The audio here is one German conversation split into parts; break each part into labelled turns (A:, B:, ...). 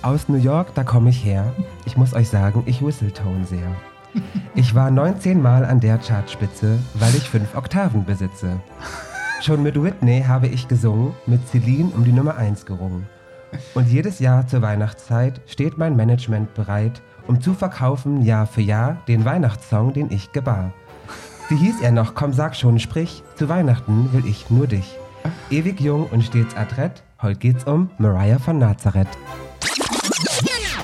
A: Aus New York, da komme ich her. Ich muss euch sagen, ich Whistletone sehr. Ich war 19 Mal an der Chartspitze, weil ich fünf Oktaven besitze. Schon mit Whitney habe ich gesungen, mit Celine um die Nummer 1 gerungen. Und jedes Jahr zur Weihnachtszeit steht mein Management bereit, um zu verkaufen Jahr für Jahr den Weihnachtssong, den ich gebar. Wie hieß er noch? Komm, sag schon, sprich. Zu Weihnachten will ich nur dich. Ewig jung und stets adrett. Heute geht's um Mariah von Nazareth.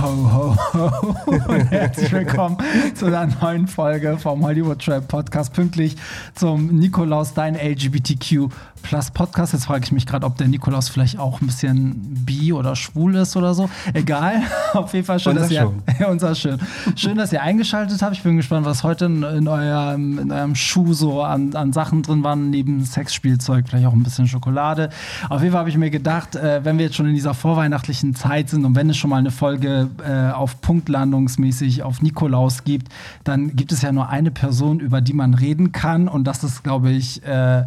B: Ho, ho, ho und herzlich willkommen zu einer neuen Folge vom Hollywood Trap Podcast, pünktlich zum Nikolaus, dein LGBTQ Plus Podcast. Jetzt frage ich mich gerade, ob der Nikolaus vielleicht auch ein bisschen bi oder schwul ist oder so. Egal, auf jeden Fall schön,
A: Unser
B: dass ihr, ja, unser schön. schön, dass ihr eingeschaltet habt. Ich bin gespannt, was heute in, in, eurem, in eurem Schuh so an, an Sachen drin waren, neben Sexspielzeug, vielleicht auch ein bisschen Schokolade. Auf jeden Fall habe ich mir gedacht, äh, wenn wir jetzt schon in dieser vorweihnachtlichen Zeit sind und wenn es schon mal eine Folge äh, auf Punktlandungsmäßig auf Nikolaus gibt, dann gibt es ja nur eine Person, über die man reden kann. Und das ist, glaube ich, äh,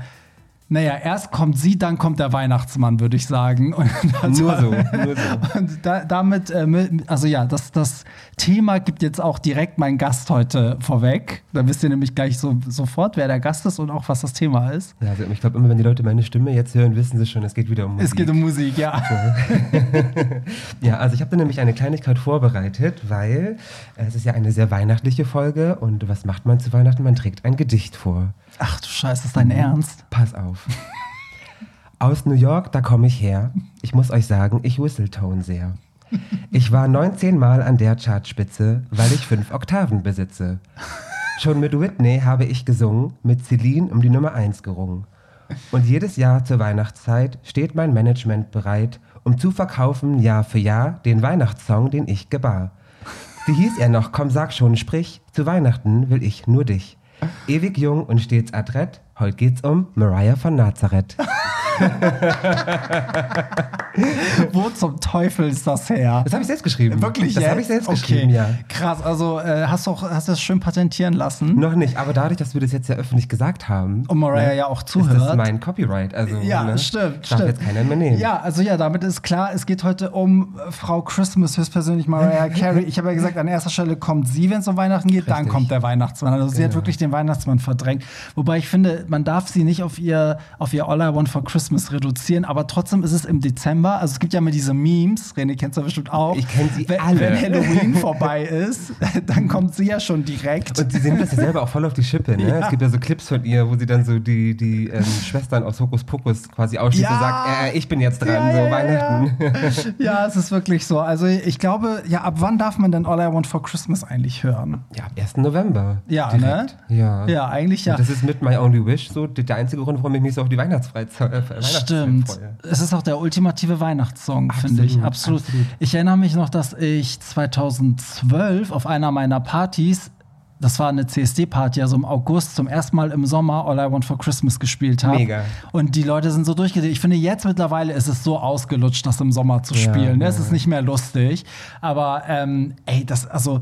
B: naja, erst kommt sie, dann kommt der Weihnachtsmann, würde ich sagen.
A: Nur so, nur so.
B: Und da, damit, äh, also ja, das, das Thema gibt jetzt auch direkt mein Gast heute vorweg. Da wisst ihr nämlich gleich so, sofort, wer der Gast ist und auch was das Thema ist.
A: Ja, also ich glaube, immer wenn die Leute meine Stimme jetzt hören, wissen sie schon, es geht wieder um Musik.
B: Es geht um Musik, ja.
A: Ja, also ich habe da nämlich eine Kleinigkeit vorbereitet, weil es ist ja eine sehr weihnachtliche Folge und was macht man zu Weihnachten? Man trägt ein Gedicht vor.
B: Ach du Scheiße, ist dein Ernst?
A: Pass auf. Aus New York, da komme ich her. Ich muss euch sagen, ich Whistletone sehr. Ich war 19 Mal an der Chartspitze, weil ich fünf Oktaven besitze. Schon mit Whitney habe ich gesungen, mit Celine um die Nummer 1 gerungen. Und jedes Jahr zur Weihnachtszeit steht mein Management bereit, um zu verkaufen Jahr für Jahr den Weihnachtssong, den ich gebar. Wie hieß er noch? Komm, sag schon, sprich. Zu Weihnachten will ich nur dich. Ewig jung und stets adrett. Heute geht's um Mariah von Nazareth.
B: Wo zum Teufel ist das her?
A: Das habe ich selbst geschrieben.
B: Wirklich?
A: Das habe ich selbst
B: okay.
A: geschrieben, ja.
B: Krass, also äh, hast du auch, hast das schön patentieren lassen?
A: Noch nicht, aber dadurch, dass wir das jetzt ja öffentlich gesagt haben.
B: Und Mariah ja auch zuhört.
A: Ist das mein Copyright. Also,
B: Ja,
A: ne,
B: stimmt,
A: Darf
B: stimmt.
A: jetzt keiner mehr nehmen.
B: Ja, also ja, damit ist klar, es geht heute um äh, Frau Christmas, höchstpersönlich Mariah Carey. Ich habe ja gesagt, an erster Stelle kommt sie, wenn es um Weihnachten geht, dann
A: Richtig.
B: kommt der Weihnachtsmann. Also sie hat
A: Genau.
B: wirklich den Weihnachtsmann verdrängt. Wobei ich finde, man darf sie nicht auf ihr, auf ihr All I Want for Christmas reduzieren, aber trotzdem ist es im Dezember. Also es gibt ja immer diese Memes, René kennst du bestimmt auch.
A: Ich kenn sie
B: wenn,
A: alle.
B: Wenn Halloween vorbei ist, dann kommt sie ja schon direkt.
A: Und sie sind das ja selber auch voll auf die Schippe, ne?
B: Ja.
A: Es gibt ja so Clips von ihr, wo sie dann so die, die ähm, Schwestern aus Hokus Pokus quasi ausschließt
B: Ja.
A: und sagt, äh, ich bin jetzt dran,
B: Ja,
A: so Weihnachten.
B: Ja, es ist wirklich so. Also ich glaube, ja, ab wann darf man denn All I Want for Christmas eigentlich hören?
A: Ja, ab 1. November.
B: Ja,
A: direkt.
B: ne?
A: Ja.
B: Ja, eigentlich ja.
A: Und das ist mit My Only Wish so der einzige Grund, warum ich mich so auf die Weihnachtsfreizeit äh,
B: Stimmt. Es ist auch der ultimative Weihnachtssong, finde ich.
A: Absolut,
B: Absolut. Ich erinnere mich noch, dass ich 2012 auf einer meiner Partys, das war eine CSD-Party, also im August, zum ersten Mal im Sommer All I Want for Christmas gespielt habe.
A: Mega.
B: Und die Leute sind so durchgedreht. Ich finde, jetzt mittlerweile ist es so ausgelutscht, das im Sommer zu
A: Ja,
B: spielen. ne?
A: ja,
B: Es ist
A: ja.
B: nicht mehr lustig. Aber, ähm, ey, das, also.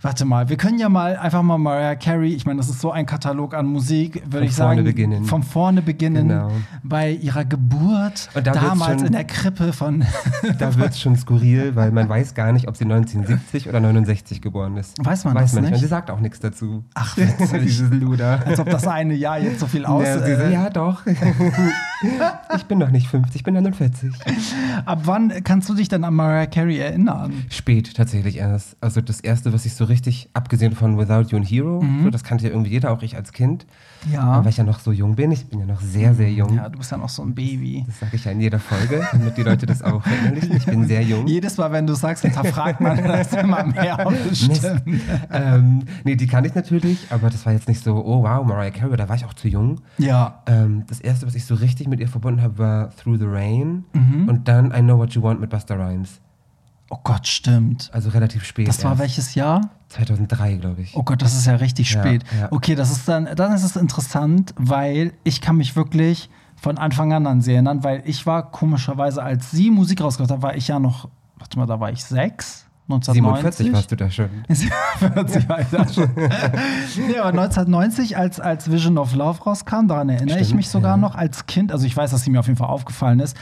B: Warte mal, wir können ja mal einfach mal Mariah Carey, ich meine, das ist so ein Katalog an Musik, würde
A: Von
B: ich sagen.
A: vorne beginnen.
B: Vom vorne beginnen.
A: Genau.
B: Bei ihrer Geburt,
A: Und da wird's
B: damals
A: schon-
B: in der Krippe von.
A: Da wird es schon skurril, weil man weiß gar nicht, ob sie 1970 oder 69 geboren ist.
B: Weiß man
A: weiß
B: das
A: man nicht.
B: nicht?
A: Und sie sagt auch nichts dazu.
B: Ach, witzig.
A: Dieses Luder.
B: Als ob das eine Jahr jetzt so viel aus.
A: Ja,
B: äh,
A: ja, doch. ich bin noch nicht 50, ich bin 49.
B: Ab wann kannst du dich denn an Mariah Carey erinnern?
A: Spät tatsächlich erst. Also das erste, was ich so richtig, abgesehen von Without You and Hero, so, das kannte ja irgendwie jeder, auch ich als Kind.
B: Mhm. Ja.
A: Aber weil ich ja noch so jung bin, ich bin ja noch sehr, sehr jung.
B: Ja, du bist ja noch so ein Baby.
A: Das sage ich ja in jeder Folge, damit die Leute das auch verinnerlichen. Ich bin sehr jung.
B: Jedes Mal, wenn du sagst, hinterfragt man das immer mehr. Stimmt.
A: ähm, nee, die kannte ich natürlich, aber das war jetzt nicht so, oh wow, Mariah Carey, da war ich auch zu jung.
B: Ja.
A: Ähm, das erste, was ich so richtig mit ihr verbunden habe, war Through the Rain
B: Mhm.
A: und dann I Know What You Want mit Busta Rhymes.
B: Oh Gott, stimmt.
A: Also relativ spät.
B: Das war
A: erst.
B: welches Jahr?
A: 2003, glaube ich.
B: Oh Gott, das ist ja richtig
A: Ja,
B: spät.
A: ja.
B: Okay, das ist dann, dann ist es interessant, weil ich kann mich wirklich von Anfang an an sie erinnern, weil ich war komischerweise, als sie Musik rausgebracht hat, war ich ja noch, warte mal, da war ich sechs, 1990.
A: 47 warst du da schon.
B: hört sich weiter an. nee, aber 1990, als, als Vision of Love rauskam, daran erinnere ich
A: Stimmt,
B: mich sogar
A: ja.
B: noch als Kind. Also ich weiß, dass sie mir auf jeden Fall aufgefallen ist.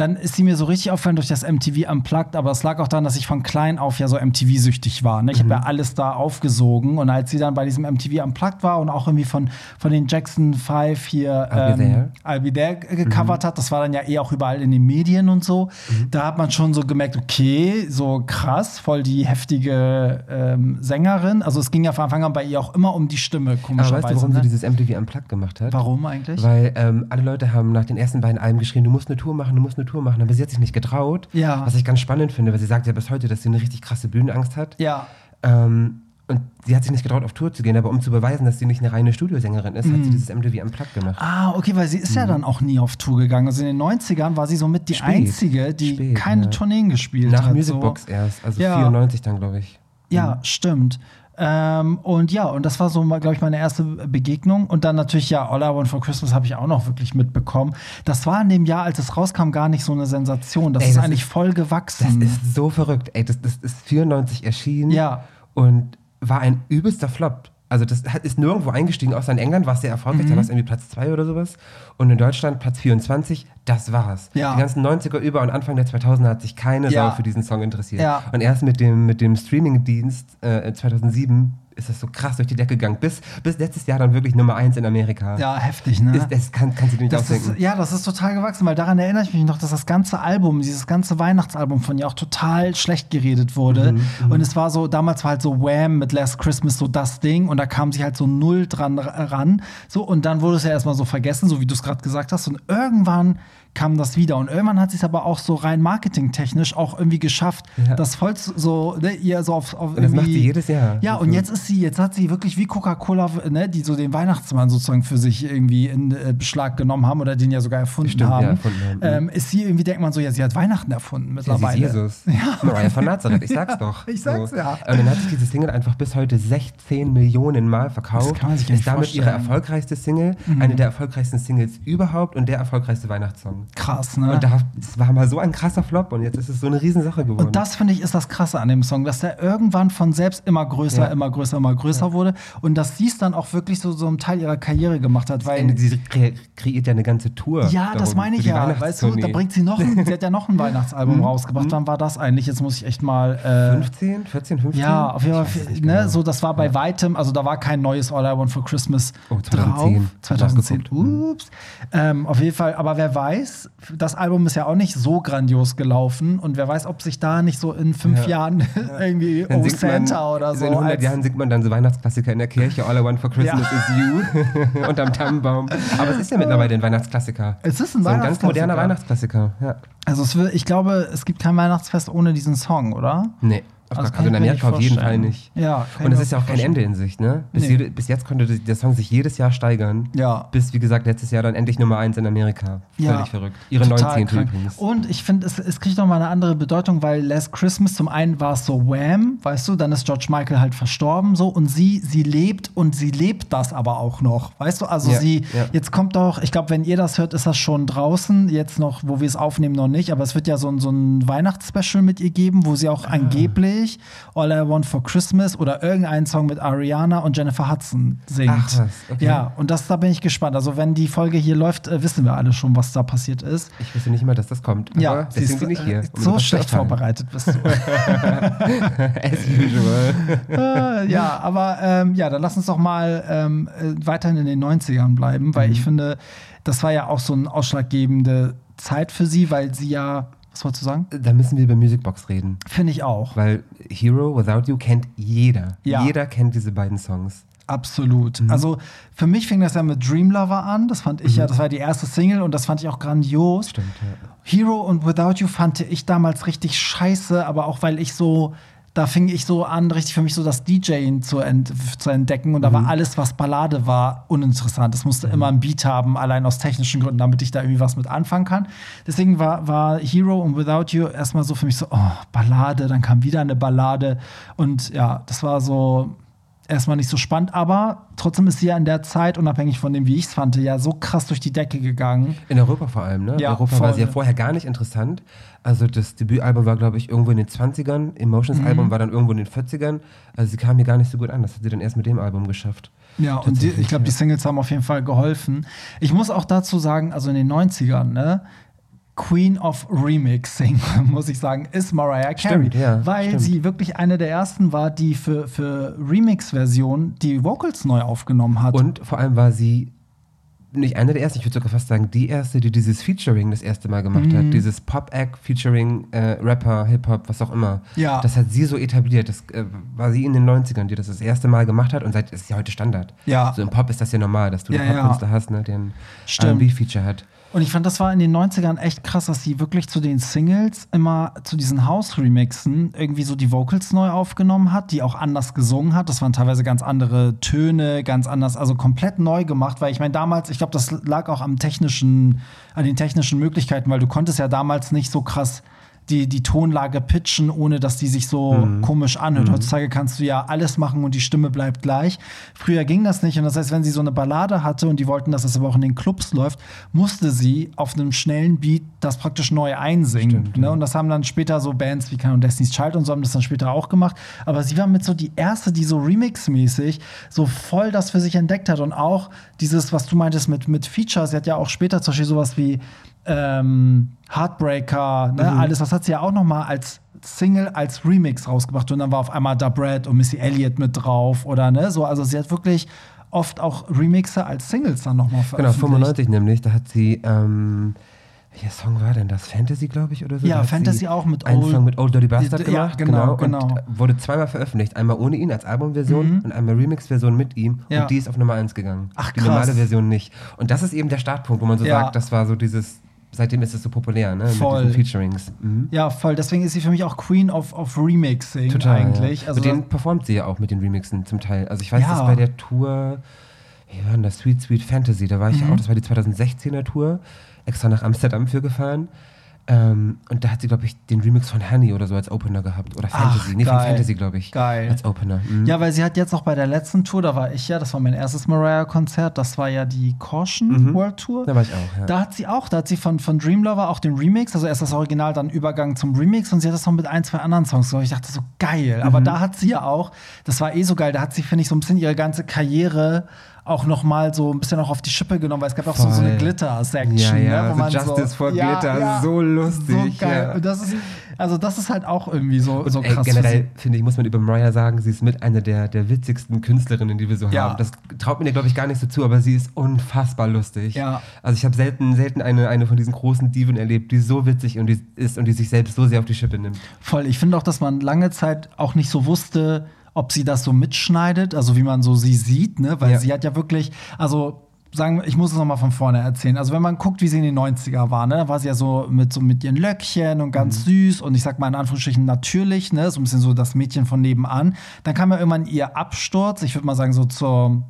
B: Dann ist sie mir so richtig aufgefallen durch das MTV Unplugged, aber es lag auch daran, dass ich von klein auf ja so MTV-süchtig war. Ne? Ich
A: Mhm.
B: habe ja alles da aufgesogen und als sie dann bei diesem MTV Unplugged war und auch irgendwie von, von den Jackson 5 hier
A: There.
B: I'll Be There gecovert hat, das war dann ja eh auch überall in den Medien und so.
A: Mhm.
B: Da hat man schon so gemerkt, okay, so krass, voll die heftige ähm, Sängerin. Also es ging ja von Anfang an bei ihr auch immer um die Stimme,
A: Aber
B: komischerweise.
A: weißt du, warum
B: ne?
A: sie dieses MTV Unplugged gemacht hat?
B: warum eigentlich?
A: Weil ähm, alle Leute haben nach den ersten beiden Alben geschrien, du musst eine Tour machen, du musst eine Tour machen, aber sie hat sich nicht getraut.
B: Ja.
A: Was ich ganz spannend finde, weil sie sagt ja bis heute, dass sie eine richtig krasse Bühnenangst hat.
B: ja.
A: Ähm, und sie hat sich nicht getraut, auf Tour zu gehen, aber um zu beweisen, dass sie nicht eine reine Studiosängerin ist,
B: Mhm.
A: hat sie dieses MTV Unplugged gemacht.
B: Ah, okay, weil sie ist ja dann auch nie auf Tour gegangen. Also in den 90ern war sie somit die
A: Spät.
B: einzige, die
A: Spät,
B: keine
A: ja.
B: Tourneen gespielt
A: Nach
B: hat.
A: Musicbox
B: so.
A: erst, also
B: Ja.
A: 94 dann, glaube ich.
B: Ja, stimmt. Ähm, und ja, und das war so, glaube ich, meine erste Begegnung. Und dann natürlich, ja, All I Want for Christmas habe ich auch noch wirklich mitbekommen. Das war in dem Jahr, als es rauskam, gar nicht so eine Sensation. Das
A: Ey,
B: ist
A: das
B: eigentlich
A: ist-
B: voll
A: Das
B: gewachsen.
A: ist so verrückt. Ey, das, das ist 94 erschienen
B: Ja.
A: und war ein übelster Flop. Also das hat, ist nirgendwo eingestiegen, außer in England war es sehr erfolgreich,
B: Mhm.
A: da war es irgendwie Platz 2 oder sowas. Und in Deutschland Platz 24, das war's.
B: Ja.
A: Die ganzen 90er über und Anfang der 2000er hat sich keine
B: Ja.
A: Sau für diesen Song interessiert.
B: Ja.
A: Und erst mit dem, mit dem Streaming-Dienst äh, 2007 ist das so krass durch die Decke gegangen. Bis, bis letztes Jahr dann wirklich Nummer 1 in Amerika.
B: ja, heftig, ne?
A: Ist, das kann, kannst du dir nicht
B: Das
A: ausdenken.
B: ist, ja, das ist total gewachsen, weil daran erinnere ich mich noch, dass das ganze Album, dieses ganze Weihnachtsalbum von ihr auch total schlecht geredet wurde.
A: Mhm,
B: und es war so, damals war halt so Wham mit Last Christmas so das Ding und da kam sie halt so null dran r- ran. So, und dann wurde es ja erstmal so vergessen, so wie du es gerade gesagt hast. Und irgendwann kam das wieder. Und irgendwann hat sie es aber auch so rein marketingtechnisch auch irgendwie geschafft,
A: Ja.
B: das voll so, ne, ihr so auf, auf
A: Und das macht sie jedes Jahr.
B: Ja, und jetzt ist sie, jetzt hat sie wirklich wie Coca-Cola, ne, die so den Weihnachtsmann sozusagen für sich irgendwie in äh, Beschlag genommen haben oder den ja sogar erfunden
A: Stimmt, ja,
B: haben.
A: erfunden haben, mhm.
B: Ähm, ist sie irgendwie, denkt man so, ja, sie hat Weihnachten erfunden
A: Ja,
B: mittlerweile.
A: ist Jesus. Mariah von Nazareth, ich sag's doch.
B: Ich sag's ja.
A: Und dann hat sich diese Single einfach bis heute 16 Millionen Mal verkauft.
B: Das kann man sich nicht
A: ist damit ihre
B: vorstellen. Mhm.
A: erfolgreichste Single, eine der erfolgreichsten Singles überhaupt und der erfolgreichste Weihnachtssong.
B: Krass, ne?
A: Und da, das war mal so ein krasser Flop und jetzt ist es so eine Riesensache geworden.
B: Und das finde ich ist das Krasse an dem Song, dass der irgendwann von selbst immer größer,
A: Ja.
B: immer größer, immer größer wurde und dass sie es dann auch wirklich so, so einen Teil ihrer Karriere gemacht hat, weil
A: sie kre kreiert ja eine ganze Tour.
B: Ja, das
A: darum,
B: meine
A: für
B: ich ja. Weißt du, da.
A: Mhm.
B: bringt sie noch, sie hat ja noch ein Weihnachtsalbum rausgebracht. Wann war das eigentlich? Jetzt muss ich echt mal. Äh,
A: 15, 14, 15?
B: Ja, auf jeden Fall,
A: es
B: ne,
A: genau.
B: so das war bei weitem, also da war kein neues All I Want for Christmas
A: Oh, 2010.
B: drauf. 2010.
A: Nachgeguckt.
B: Ups. Ähm, auf jeden Fall, aber wer weiß, das Album ist ja auch nicht so grandios gelaufen und wer weiß, ob sich da nicht so in fünf
A: Ja.
B: Jahren irgendwie
A: Dann
B: Oh
A: singt man-
B: Santa oder so.
A: In 100
B: als-
A: Jahren singt man dann so Weihnachtsklassiker in der Kirche, All I Want for Christmas
B: Ja.
A: is You, unterm Tannenbaum. Aber es ist ja mittlerweile ein Weihnachtsklassiker.
B: Es ist ein
A: so ein ganz moderner Weihnachtsklassiker. Ja.
B: also es will, ich glaube, es gibt kein Weihnachtsfest ohne diesen Song, oder?
A: Nee,
B: Also
A: also Amerika auf jeden Fall nicht.
B: Ja,
A: Und es ist ja auch kein
B: vorstellen.
A: Ende in Sicht, ne? Bis,
B: Nee.
A: jede, bis jetzt konnte der Song sich jedes Jahr steigern.
B: Ja.
A: Bis, wie gesagt, letztes Jahr dann endlich Nummer 1 in Amerika. Völlig
B: Ja.
A: verrückt. Ihre
B: Total
A: 19.
B: krank.
A: übrigens.
B: Und ich finde, es, es kriegt noch mal eine andere Bedeutung, weil Last Christmas zum einen war es so Wham, weißt du, dann ist George Michael halt verstorben so und sie sie lebt und sie lebt das aber auch noch, weißt du? Also
A: Ja,
B: sie
A: ja.
B: jetzt kommt doch, ich glaube, wenn ihr das hört, ist das schon draußen, jetzt noch, wo wir es aufnehmen noch nicht, aber es wird ja so ein so ein Weihnachtsspecial mit ihr geben, wo sie auch
A: Ah.
B: Angeblich All I Want for Christmas oder irgendeinen Song mit Ariana und Jennifer Hudson singt.
A: Ach was, okay.
B: Ja, und das da bin ich gespannt. Also wenn die Folge hier läuft, äh, wissen wir alle schon, was da passiert ist.
A: Ich wusste nicht mal, dass das kommt.
B: Ja,
A: deswegen
B: siehst
A: bin ich hier.
B: äh,
A: um
B: so schlecht vorbereitet bist du.
A: As usual.
B: Äh, ja, aber ähm, ja, dann lass uns doch mal ähm, äh, weiterhin in den 90ern bleiben, weil
A: Mhm.
B: ich finde, das war ja auch so eine ausschlaggebende Zeit für sie, weil sie ja, wolltest du sagen?
A: Da müssen wir über Musicbox reden.
B: Finde ich auch.
A: Weil Hero Without You kennt jeder.
B: Ja.
A: Jeder kennt diese beiden Songs.
B: Absolut.
A: Mhm.
B: Also für mich fing das ja mit Dream Lover an. Das fand ich ja, das war die erste Single und das fand ich auch grandios.
A: Stimmt, ja.
B: Hero und Without You fand ich damals richtig scheiße, aber auch weil ich so, da fing ich so an, richtig für mich so das DJing zu, ent zu entdecken und da
A: Mhm.
B: war alles, was Ballade war, uninteressant. Es musste immer ein Beat haben, allein aus technischen Gründen, damit ich da irgendwie was mit anfangen kann. Deswegen war, war Hero und Without You erstmal so für mich so, oh, Ballade, dann kam wieder eine Ballade und ja, das war so. Erstmal nicht so spannend, aber trotzdem ist sie ja in der Zeit, unabhängig von dem, wie ich es fand, ja so krass durch die Decke gegangen.
A: In Europa vor allem, ne?
B: Ja,
A: in Europa
B: voll.
A: war sie ja vorher gar nicht interessant. Also das Debütalbum war, glaube ich, irgendwo in den 20ern. Emotions-Album
B: Mhm.
A: war dann irgendwo in den 40ern. Also sie kam hier gar nicht so gut an. Das hat sie dann erst mit dem Album geschafft.
B: Ja, und die, ich glaube, die. Singles haben auf jeden Fall geholfen. Ich muss auch dazu sagen, also in den 90ern, ne? Queen of Remixing, muss ich sagen, ist Mariah Carey.
A: Stimmt, ja,
B: weil
A: stimmt.
B: sie wirklich eine der ersten war, die für, für Remix-Versionen die Vocals neu aufgenommen hat.
A: Und vor allem war sie nicht eine der ersten, ich würde sogar fast sagen, die erste, die dieses Featuring das erste Mal gemacht
B: Mhm.
A: hat. Dieses Pop-Act, Featuring, äh, Rapper, Hip-Hop, was auch immer.
B: Ja.
A: Das hat sie so etabliert. Das äh, war sie in den 90ern, die das das erste Mal gemacht hat und seit ist ja heute Standard.
B: Ja.
A: So im Pop ist das ja normal, dass du
B: Ja,
A: einen
B: ja.
A: Popkünstler hast, ne, der ein
B: Stimmt.
A: R&B-Feature hat.
B: Und ich fand, das war in den 90ern echt krass, dass sie wirklich zu den Singles immer zu diesen House-Remixen irgendwie so die Vocals neu aufgenommen hat, die auch anders gesungen hat. Das waren teilweise ganz andere Töne, ganz anders, also komplett neu gemacht, weil ich meine, damals, ich glaube, das lag auch am technischen, an den technischen Möglichkeiten, weil du konntest ja damals nicht so krass die, die Tonlage pitchen, ohne dass die sich so komisch anhört. Heutzutage kannst du ja alles machen und die Stimme bleibt gleich. Früher ging das nicht. Und das heißt, wenn sie so eine Ballade hatte und die wollten, dass es aber auch in den Clubs läuft, musste sie auf einem schnellen Beat das praktisch neu einsingen.
A: Stimmt,
B: ne? Und das haben dann später so Bands wie Ahnung, Destiny's Child und so haben das dann später auch gemacht. Aber sie war mit so die erste, die so Remix-mäßig so voll das für sich entdeckt hat. Und auch dieses, was du meintest mit, mit Features, sie hat ja auch später zum Beispiel sowas wie ähm, Heartbreaker, ne? alles, das hat sie ja auch noch mal als Single, als Remix rausgebracht und dann war auf einmal Da Brad und Missy Elliott mit drauf oder ne, so, also sie hat wirklich oft auch Remixe als Singles dann noch mal
A: Genau,
B: veröffentlicht.
A: 95 nämlich, da hat sie, ähm, welcher Song war denn das? Fantasy, glaube ich, oder so?
B: Ja,
A: Da
B: Fantasy auch mit
A: einen
B: Old-
A: Song mit Old Dirty Bastard
B: Ja,
A: gemacht.
B: genau, genau.
A: Und wurde zweimal veröffentlicht. Einmal ohne ihn als Albumversion und einmal Remix-Version mit ihm.
B: Mhm. Ja.
A: Und die ist auf Nummer 1 gegangen.
B: Ach,
A: Die
B: krass.
A: normale Version nicht. Und das ist eben der Startpunkt, wo man so
B: Ja.
A: sagt, das war so dieses, seitdem ist es so populär, ne?
B: Voll.
A: Mit diesen Featurings. Mhm.
B: Ja, voll. Deswegen ist sie für mich auch Queen of, of Remixing eigentlich.
A: Ja.
B: Also
A: mit denen performt sie ja auch mit den Remixen zum Teil. Also ich weiß,
B: Ja.
A: dass bei der Tour, wie war denn das? Sweet Sweet Fantasy, da war ich
B: Mhm.
A: auch, das war die 2016er Tour, extra nach Amsterdam für gefahren. Ähm, und da hat sie, glaube ich, den Remix von Honey oder so als Opener gehabt. Oder
B: Ach,
A: Fantasy. nee, von. Fantasy, glaube ich.
B: Geil.
A: Als Opener. Mhm.
B: Ja, weil sie hat jetzt auch bei der letzten Tour, da war ich ja, das war mein erstes Mariah-Konzert, das war ja die Caution World Tour.
A: Mhm. Da war ich auch, ja.
B: Da hat sie auch, da hat sie von, von Dream Lover auch den Remix, also erst das Original, dann Übergang zum Remix und sie hat das noch mit ein, zwei anderen Songs gemacht. Ich dachte so, geil.
A: Mhm.
B: Aber da hat sie ja auch, das war eh so geil, da hat sie, finde ich, so ein bisschen ihre ganze Karriere auch noch mal so ein bisschen auch auf die Schippe genommen, weil es gab auch so, so eine. Glitter-Section.
A: Ja, ja,
B: ne, wo
A: so
B: man
A: Justice for Glitter, so lustig,
B: So geil.
A: ja.
B: Das ist, also das ist halt auch irgendwie so, so
A: Und, ey,
B: krass. für
A: generell, finde ich, muss man über Mariah sagen, sie ist mit einer der, der witzigsten Künstlerinnen, die wir so
B: Ja.
A: haben. Das traut mir dir, glaube ich, gar nicht so zu, aber sie ist unfassbar lustig.
B: Ja.
A: Also ich habe selten, selten eine, eine von diesen großen Diven erlebt, die so witzig und die ist und die sich selbst so sehr auf die Schippe nimmt.
B: Voll. Ich finde auch, dass man lange Zeit auch nicht so wusste, ob sie das so mitschneidet, also wie man so sie sieht, ne? Weil
A: Ja.
B: sie hat ja wirklich, also sagen ich muss es noch mal von vorne erzählen. Also wenn man guckt, wie sie in den 90er war, ne, da war sie ja so mit so mit ihren Löckchen und ganz süß und ich sag mal in Anführungsstrichen natürlich, ne, so ein bisschen so das Mädchen von nebenan. Dann kam ja irgendwann ihr Absturz, ich würde mal sagen so zur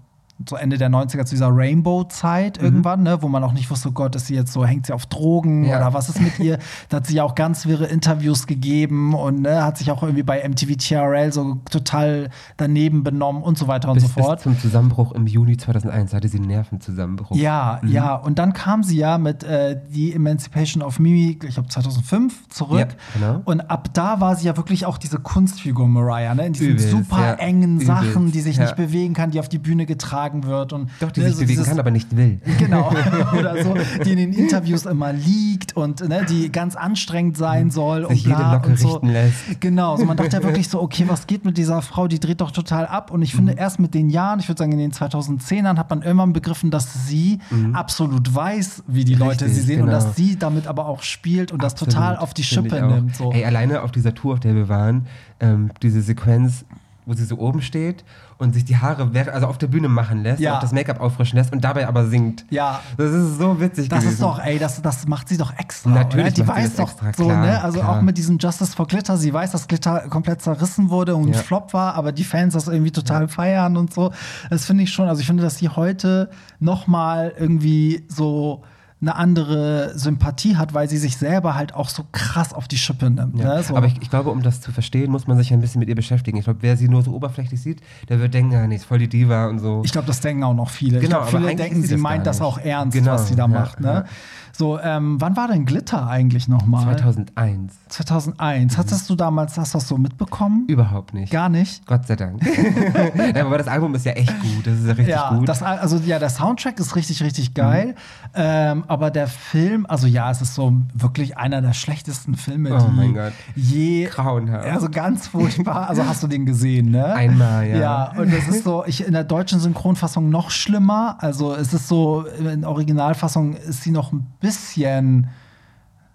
B: so Ende der 90er zu dieser Rainbow-Zeit irgendwann, ne, wo man auch nicht wusste, oh Gott, ist sie jetzt so, hängt sie auf Drogen
A: Ja.
B: oder was ist mit ihr? Da hat sie ja auch ganz wirre Interviews gegeben und ne, hat sich auch irgendwie bei MTV TRL so total daneben benommen und so weiter und
A: Bis,
B: so fort.
A: bis zum Zusammenbruch im Juni 2001 hatte sie einen Nervenzusammenbruch.
B: Ja, ja. Und dann kam sie ja mit äh, die Emancipation of Mimi, ich glaube 2005, zurück.
A: Ja, genau.
B: Und ab da war sie ja wirklich auch diese Kunstfigur Mariah, ne? in diesen
A: Übelst,
B: super
A: ja.
B: engen
A: Übelst,
B: Sachen, die sich nicht bewegen kann, die auf die Bühne getragen wird. Und,
A: Doch, die
B: ne,
A: sich
B: so
A: bewegen
B: dieses-
A: kann, aber nicht will.
B: Genau, oder so, die in den Interviews immer liegt und ne, die ganz anstrengend sein soll
A: Sich
B: und bla
A: jede Locke
B: und so.
A: richten lässt.
B: Genau, so man dachte ja wirklich so, okay, was geht mit dieser Frau? Die dreht doch total ab. Und ich
A: Mhm.
B: finde, erst mit den Jahren, ich würde sagen in den 2010ern, hat man irgendwann begriffen, dass sie absolut weiß, wie die Leute
A: Mhm. Richtig,
B: sie sehen und
A: genau.
B: dass sie damit aber auch spielt und das
A: Absolut,
B: total auf die Schippe nimmt. So.
A: Ey, alleine auf dieser Tour, auf der wir waren, ähm, diese Sequenz, wo sie so oben steht und sich die Haare also auf der Bühne machen lässt,
B: Ja.
A: auch das Make-up auffrischen lässt und dabei aber singt.
B: Ja.
A: Das ist so witzig
B: Das
A: gewesen.
B: ist doch, ey, das, das macht sie doch extra.
A: Natürlich?
B: Die weiß
A: das
B: doch
A: extra,
B: so,
A: klar,
B: ne? Also
A: klar.
B: auch mit diesem Justice for Glitter, sie weiß, dass Glitter komplett zerrissen wurde und
A: Ja.
B: Flop war, aber die Fans das irgendwie total feiern und so. Das finde ich schon, also ich finde, dass sie heute noch mal irgendwie so eine andere Sympathie hat, weil sie sich selber halt auch so krass auf die Schippe nimmt.
A: Ja.
B: Ne? So.
A: Aber ich, ich glaube, um das zu verstehen, muss man sich ein bisschen mit ihr beschäftigen. Ich glaube, wer sie nur so oberflächlich sieht, der wird denken, ja, nee, ist voll die Diva und so.
B: Ich glaube, das denken auch noch viele. ich
A: Genau,
B: glaube,
A: aber
B: viele denken,
A: sie das
B: meint das auch ernst,
A: Genau,
B: was sie da
A: ja,
B: macht. Ne? So, ähm, wann war denn Glitter eigentlich nochmal?
A: 2001.
B: 2001. Hattest du damals das, das so mitbekommen?
A: Überhaupt nicht.
B: Gar nicht.
A: Gott sei Dank. ja, aber das Album ist ja echt gut. Das ist ja richtig
B: Ja,
A: gut.
B: das, also ja, der Soundtrack ist richtig, richtig geil. Ähm, aber der Film, also ja, es ist so wirklich einer der schlechtesten Filme,
A: Oh
B: die
A: mein Gott.
B: je.
A: Grauenhaft.
B: Also ganz furchtbar. Also hast du den gesehen, ne?
A: Einmal, ja.
B: Ja, und es ist so, ich in der deutschen Synchronfassung noch schlimmer. Also es ist so, in Originalfassung ist sie noch ein bisschen.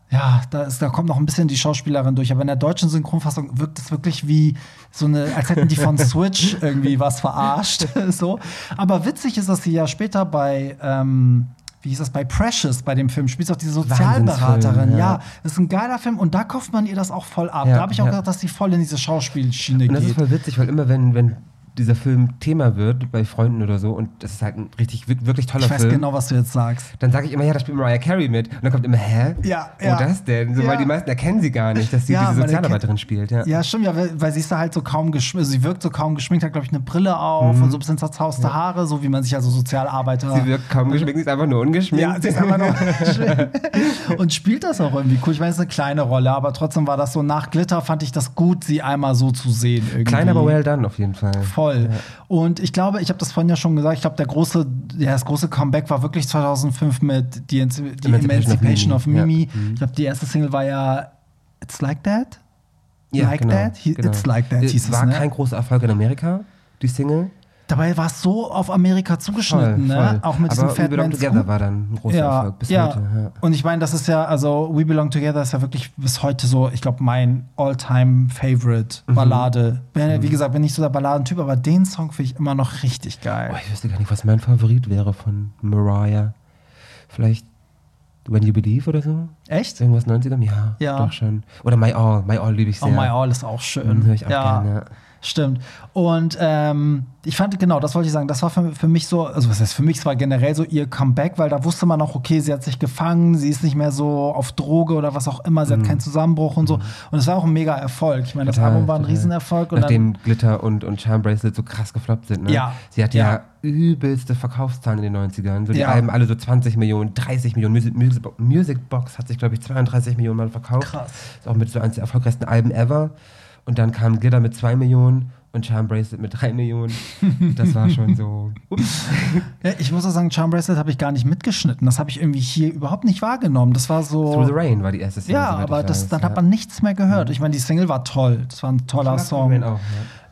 B: Ja, da, ist, da kommt noch ein bisschen die Schauspielerin durch. Aber in der deutschen Synchronfassung wirkt es wirklich wie so eine, als hätten die von Switch irgendwie was verarscht. so. Aber witzig ist, dass sie ja später bei, ähm, wie hieß das, bei Precious, bei dem Film, spielt auch diese Sozialberaterin. Ja.
A: ja.
B: das ist ein geiler Film und da kauft man ihr das auch voll ab.
A: Ja,
B: da habe ich auch
A: ja.
B: gedacht, dass sie voll in diese Schauspielschiene
A: Und das ist
B: geht.
A: voll witzig, weil immer wenn, wenn dieser Film Thema wird bei Freunden oder so und das ist halt ein richtig, wir- wirklich toller
B: Ich weiß
A: Film,
B: genau, was du jetzt sagst.
A: dann sage ich immer, ja, da spielt Mariah Carey mit. Und dann kommt immer, hä?
B: Ja,
A: Wo
B: ja.
A: das denn? So,
B: Ja.
A: Weil die meisten erkennen sie gar nicht, dass sie
B: Ja,
A: diese Sozialarbeiterin spielt. Ja.
B: Ja, stimmt, ja, weil, sie ist da halt so kaum geschminkt, sie wirkt so kaum geschminkt, hat, glaube ich, eine Brille auf und so ein bisschen zerzauste Haare, so wie man sich also Sozialarbeiter.
A: Mhm. Sie wirkt kaum geschminkt, sie ist einfach nur ungeschminkt.
B: ja, sie ist einfach nur und spielt das auch irgendwie cool. Ich meine, es ist eine kleine Rolle, aber trotzdem war das so nach Glitter fand ich das gut, sie einmal so zu sehen. Irgendwie.
A: Klein, aber well done auf jeden Fall.
B: Voll. Und ich glaube, ich habe das vorhin ja schon gesagt, ich glaube, der große, ja, das große Comeback war wirklich 2005 mit The, Ins- die Emancipation, of Mimi.
A: Ja. Mhm.
B: Ich glaube, die erste Single war ja It's Like That.
A: Ja,
B: like
A: genau,
B: That? He-
A: genau.
B: It's Like That
A: Es
B: hieß es,
A: war
B: ne?
A: kein großer Erfolg in Amerika, die Single.
B: Dabei war es so auf Amerika zugeschnitten, ne? Auch mit
A: Aber
B: diesem Fat
A: We Belong Together war dann ein großer
B: Ja,
A: Erfolg bis
B: ja.
A: heute. Ja.
B: Und ich meine, das ist ja, also We Belong Together ist ja wirklich bis heute so, ich glaube, mein All-Time-Favorite
A: Mhm.
B: Ballade. Bin, Wie gesagt, bin nicht so der Balladentyp, aber den Song finde ich immer noch richtig geil.
A: Oh, ich wüsste gar nicht, was mein Favorit wäre von Mariah. Vielleicht When You Believe oder so?
B: Echt?
A: Irgendwas 90er? Ja,
B: Ja.
A: doch schon. Oder My All. My All liebe ich sehr.
B: Oh, My All ist auch schön.
A: Mhm, höre ich auch gerne, ja.
B: Stimmt. Und ähm, ich fand, genau, das wollte ich sagen, das war für, für mich so, also was heißt für mich, es war generell so ihr Comeback, weil da wusste man auch, okay, sie hat sich gefangen, sie ist nicht mehr so auf Droge oder was auch immer, sie hat keinen Zusammenbruch und so. Und es war auch ein mega Erfolg. Ich meine, das
A: Mhm.
B: Album war ein. Riesenerfolg. Und
A: Nachdem Glitter und, und Charm Bracelet so krass gefloppt sind. Ne?
B: Ja.
A: Sie hatte ja.
B: Ja.
A: übelste Verkaufszahlen in den 90ern. So die
B: Ja.
A: Alben alle so 20 Millionen, 30 Millionen. Music, Music, Music Box hat sich, glaube ich, 32 Millionen Mal verkauft.
B: Krass.
A: Ist auch mit so eines der erfolgreichsten Alben ever. Und dann kam Glitter mit 2 Millionen und Charm Bracelet mit 3 Millionen. Das war schon so.
B: Ja, ich muss auch sagen, Charm Bracelet habe ich gar nicht mitgeschnitten. Das habe ich irgendwie hier überhaupt nicht wahrgenommen. Das war so.
A: Through the Rain war die erste Single.
B: ja, aber das,
A: weiß,
B: dann
A: ja.
B: hat man nichts mehr gehört. Ich meine, die Single war toll. Das war ein toller Song.
A: Auch, ja.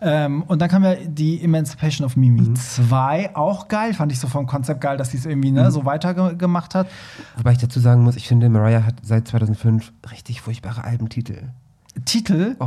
B: Ähm, und dann kam ja die Emancipation of Mimi 2, auch geil, fand ich so vom Konzept geil, dass sie es irgendwie ne, so weitergemacht hat.
A: Wobei ich dazu sagen muss, ich finde, Mariah hat seit 2005 richtig furchtbare Albentitel.
B: Titel?
A: Oh,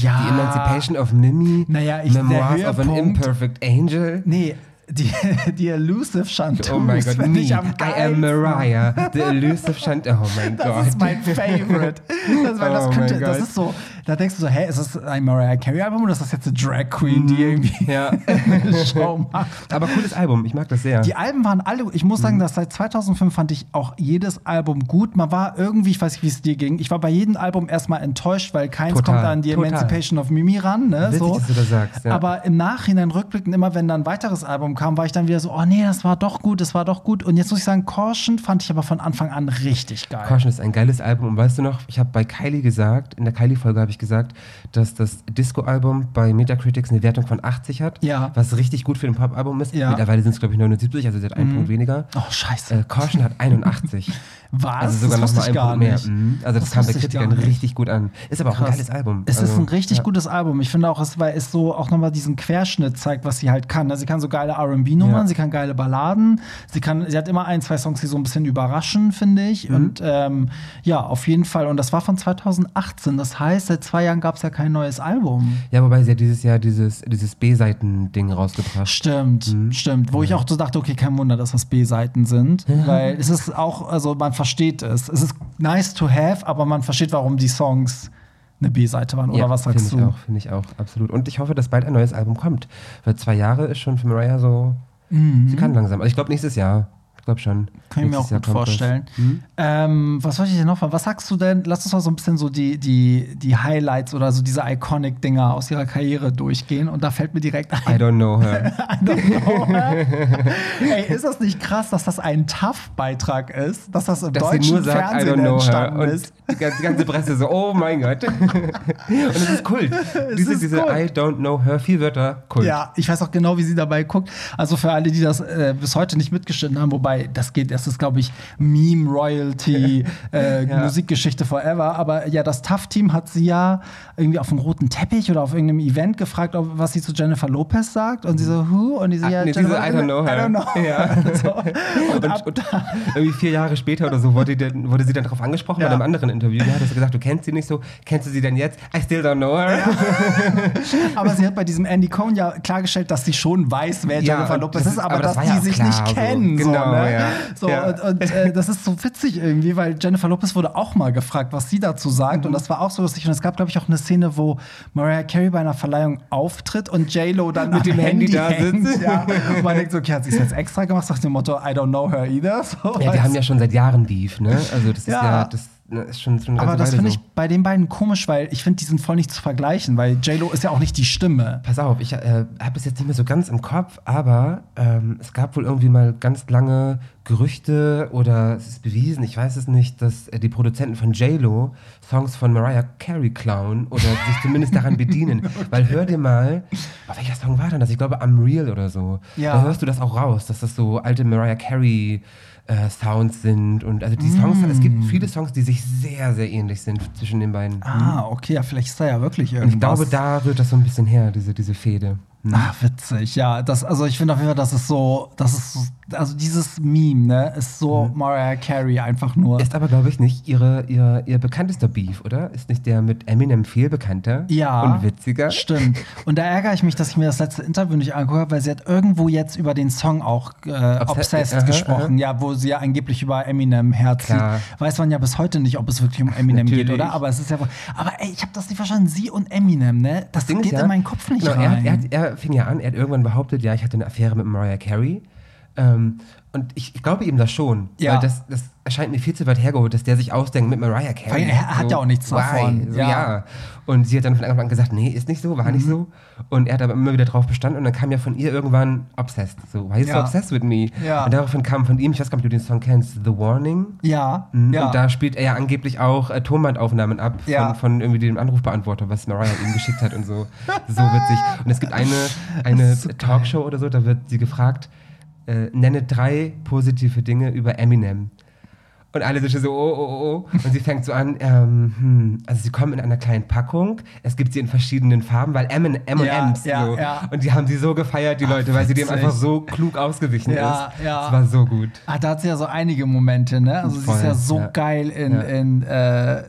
B: Ja.
A: The Emancipation of Mimi.
B: Naja, ich- der
A: Memoirs of an Imperfect Angel.
B: Nee, die, die Elusive Chanteuse.
A: Oh mein Gott, me.
B: ich am
A: I am. Mariah, the elusive Shant. Oh mein Gott.
B: Das ist mein Favorite. Das, weil das,
A: Oh
B: könnte, das ist so, da denkst du so, hä, ist das ein Mariah Carey Album oder ist das jetzt eine Drag Queen, die irgendwie
A: Ja.
B: Show macht?
A: Aber cooles Album, ich mag das sehr.
B: Die Alben waren alle, ich muss
A: Mhm.
B: sagen, dass seit 2005 fand ich auch jedes Album gut. Man war irgendwie, ich weiß nicht, wie es dir ging, ich war bei jedem Album erstmal enttäuscht, weil keins
A: Total,
B: kommt an die
A: total.
B: Emancipation of Mimi ran. Ne,
A: Witzig,
B: so.
A: dass du das sagst, ja.
B: Aber im Nachhinein rückblickend, immer wenn dann ein weiteres Album kam, war ich dann wieder so, oh nee, das war doch gut, das war doch gut. Und jetzt muss ich sagen, Caution fand ich aber von Anfang an richtig geil.
A: Caution ist ein geiles Album. Und weißt du noch, ich habe bei Kylie gesagt, in der Kylie-Folge habe ich gesagt, dass das Disco-Album bei Metacritics eine Wertung von 80 hat.
B: Ja.
A: Was richtig gut für ein Pop-Album ist.
B: Ja. Mhm.
A: Mittlerweile sind es, glaube ich, 79, also sie hat einen Punkt weniger.
B: Oh, scheiße.
A: Äh, Caution hat 81.
B: Was?
A: Also sogar
B: Das
A: noch
B: wusste
A: mal
B: ich
A: einen
B: gar
A: Punkt mehr. Mhm. Also das,
B: Das
A: kam bei
B: ich
A: Kritikern richtig gut an. Ist aber auch ein
B: Krass.
A: geiles Album.
B: Es
A: also,
B: ist ein richtig
A: ja.
B: gutes Album. Ich finde auch, es, weil es so auch nochmal diesen Querschnitt zeigt, was sie halt kann. Also Sie kann so geile RB-Nummern,
A: Ja.
B: sie kann geile Balladen, sie kann, sie hat immer ein, zwei Songs, die so ein bisschen überraschen, finde
A: Mhm.
B: ich. Und ähm, ja, auf jeden Fall. Und das war von 2018. Das heißt, seit zwei Jahren gab es ja kein neues Album.
A: Ja, wobei sie hat dieses Jahr dieses, dieses B-Seiten-Ding rausgebracht.
B: Stimmt,
A: Mhm.
B: stimmt. Wo ich auch so dachte, okay, kein Wunder, dass das B-Seiten sind. Weil es ist auch, also man versteht es. Es ist nice to have, aber man versteht, warum die Songs eine B-Seite waren. Oder
A: ja,
B: was sagst
A: find
B: du?
A: Ich auch, finde ich auch, absolut. Und ich hoffe, dass bald ein neues Album kommt. Weil zwei Jahre ist schon für Mariah so.
B: Mhm.
A: Sie kann langsam. Also ich glaube, nächstes Jahr glaube schon.
B: Kann ich mir auch
A: Jahr
B: gut vorstellen.
A: Hm?
B: Ähm, was wollte ich denn noch fragen? Was sagst du denn? Lass uns mal so ein bisschen so die, die, die Highlights oder so diese Iconic-Dinger aus ihrer Karriere durchgehen. Und da fällt mir direkt
A: I
B: ein.
A: don't know her.
B: I don't know. Ey, ist das nicht krass, dass das ein TAF-Beitrag ist? Dass das im
A: Dass
B: deutschen
A: nur sagt, I
B: Fernsehen
A: her.
B: entstanden ist?
A: die ganze, die ganze Presse so, oh mein Gott. Und es ist Kult. Diese,
B: ist
A: diese
B: Kult.
A: I don't know her, vier Wörter, Kult.
B: Ja, ich weiß auch genau, wie sie dabei guckt. Also für alle, die das äh, bis heute nicht mitgeschnitten haben, wobei das geht, das ist, glaube ich, Meme, Royalty, äh,
A: Ja.
B: Musikgeschichte forever. Aber ja, das Tough-Team hat sie ja irgendwie auf dem roten Teppich oder auf irgendeinem Event gefragt, ob, was sie zu Jennifer Lopez sagt. Und sie so, who? Und die so, ja,
A: nee,
B: Jennifer,
A: I don't know her.
B: I don't know.
A: Ja.
B: so. Und,
A: Und, und irgendwie vier Jahre später oder so wurde, dann- wurde sie dann darauf angesprochen
B: Ja.
A: bei einem anderen Interview. Da hat sie gesagt, du kennst sie nicht so. Kennst du sie denn jetzt? I still don't know her.
B: aber sie hat bei diesem Andy Cohen ja klargestellt, dass sie schon weiß, wer
A: Ja,
B: Jennifer Lopez
A: das
B: ist, aber,
A: aber das
B: dass
A: war
B: die
A: ja
B: sich
A: klar
B: nicht
A: so.
B: kennen.
A: Genau,
B: so, ne?
A: Ja.
B: so
A: Ja.
B: Und, und äh, das ist so witzig irgendwie, weil Jennifer Lopez wurde auch mal gefragt, was sie dazu sagt.
A: Mhm.
B: Und das war auch so lustig. Und es gab, glaube ich, auch eine Szene, wo Mariah Carey bei einer Verleihung auftritt und J-Lo dann
A: Mit dem Handy da
B: hängt,
A: sitzt.
B: Ja. Und man denkt so, okay, hat sie es jetzt extra gemacht? Nach dem Motto, I don't know her either. So,
A: Ja, die haben ja schon seit Jahren Beef, ne? Also das ist
B: Ja.
A: das ist schon, schon
B: aber das finde
A: so.
B: ich bei den beiden komisch, weil ich finde, die sind voll nicht zu vergleichen, weil J-Lo ist ja auch nicht die Stimme.
A: Pass auf, ich äh, habe es jetzt nicht mehr so ganz im Kopf, aber ähm, es gab wohl irgendwie mal ganz lange Gerüchte oder es ist bewiesen, ich weiß es nicht, dass äh, die Produzenten von J-Lo Songs von Mariah Carey klauen oder sich zumindest daran bedienen. Weil hör dir mal, oh, welcher Song war denn das? Ich glaube I'm Real oder so.
B: Ja.
A: Da hörst du das auch raus, dass das so alte Mariah Carey äh, Sounds sind und also die Songs, es gibt viele Songs, die sich sehr, sehr ähnlich sind zwischen den beiden.
B: Ah, okay, ja, vielleicht ist da ja wirklich
A: Und
B: irgendwas.
A: ich glaube, da rührt das so ein bisschen her, diese, diese Fehde. Hm.
B: Ah, witzig, ja. Das, also ich finde auf jeden Fall, das ist so, das ist so, also dieses Meme, ne, ist so Mariah Carey einfach nur.
A: Mhm. Ist aber, glaube ich, nicht ihre, ihr, ihr bekanntester Beef, oder? Ist nicht der mit Eminem viel bekannter
B: ja.
A: und witziger?
B: Stimmt. Und da ärgere ich mich, dass ich mir das letzte Interview nicht angeguckt habe, weil sie hat irgendwo jetzt über den Song auch äh, Obsessed
A: aha,
B: gesprochen. Ja, wo sie ja angeblich über Eminem herzieht. Weiß man ja bis heute nicht, ob es wirklich um Eminem geht, oder? Aber es ist ja. Aber ey, ich habe das nicht verstanden. Sie und Eminem, ne? Das,
A: Ding ist
B: geht
A: ja-
B: in meinen Kopf nicht
A: genau, er,
B: rein.
A: er, hat, er fing ja an, er hat irgendwann behauptet, ja, ich hatte eine Affäre mit Mariah Carey. Ähm, und ich, ich glaube ihm das schon.
B: Ja.
A: Weil das, das erscheint mir viel zu weit hergeholt, dass der sich ausdenkt mit Mariah Carey.
B: Weil er hat ja auch nichts davon.
A: So,
B: Ja.
A: ja. Und sie hat dann von Anfang an gesagt, nee, ist nicht so, war
B: Mhm.
A: nicht so. Und er hat aber immer wieder drauf bestanden und dann kam ja von ihr irgendwann Obsessed. So, why is
B: Ja.
A: so obsessed with me?
B: Ja.
A: Und daraufhin kam von ihm, ich weiß gar nicht, ob du den Song kennst, The Warning.
B: ja,
A: Mhm.
B: ja.
A: Und da spielt er ja angeblich auch äh, Tonbandaufnahmen ab von, von irgendwie dem Anrufbeantworter, was Mariah ihm geschickt hat und so. So witzig. Und es gibt eine, eine
B: so.
A: Talkshow oder so, da wird sie gefragt, äh, nenne drei positive Dinge über Eminem. Und alle sind schon so, oh, oh, oh. Und sie fängt so an, ähm, hm, also sie kommen in einer kleinen Packung. Es gibt sie in verschiedenen Farben, weil M&M's
B: Ja, ja,
A: so.
B: ja.
A: Und die haben sie so gefeiert, die Leute, weil sie dem einfach so klug ausgewichen
B: Ja,
A: ist.
B: ja.
A: Das war so gut.
B: Ah, da hat sie ja so einige Momente, ne? Also sie ist
A: Voll,
B: ja so
A: ja.
B: geil in,
A: Ja.
B: in äh,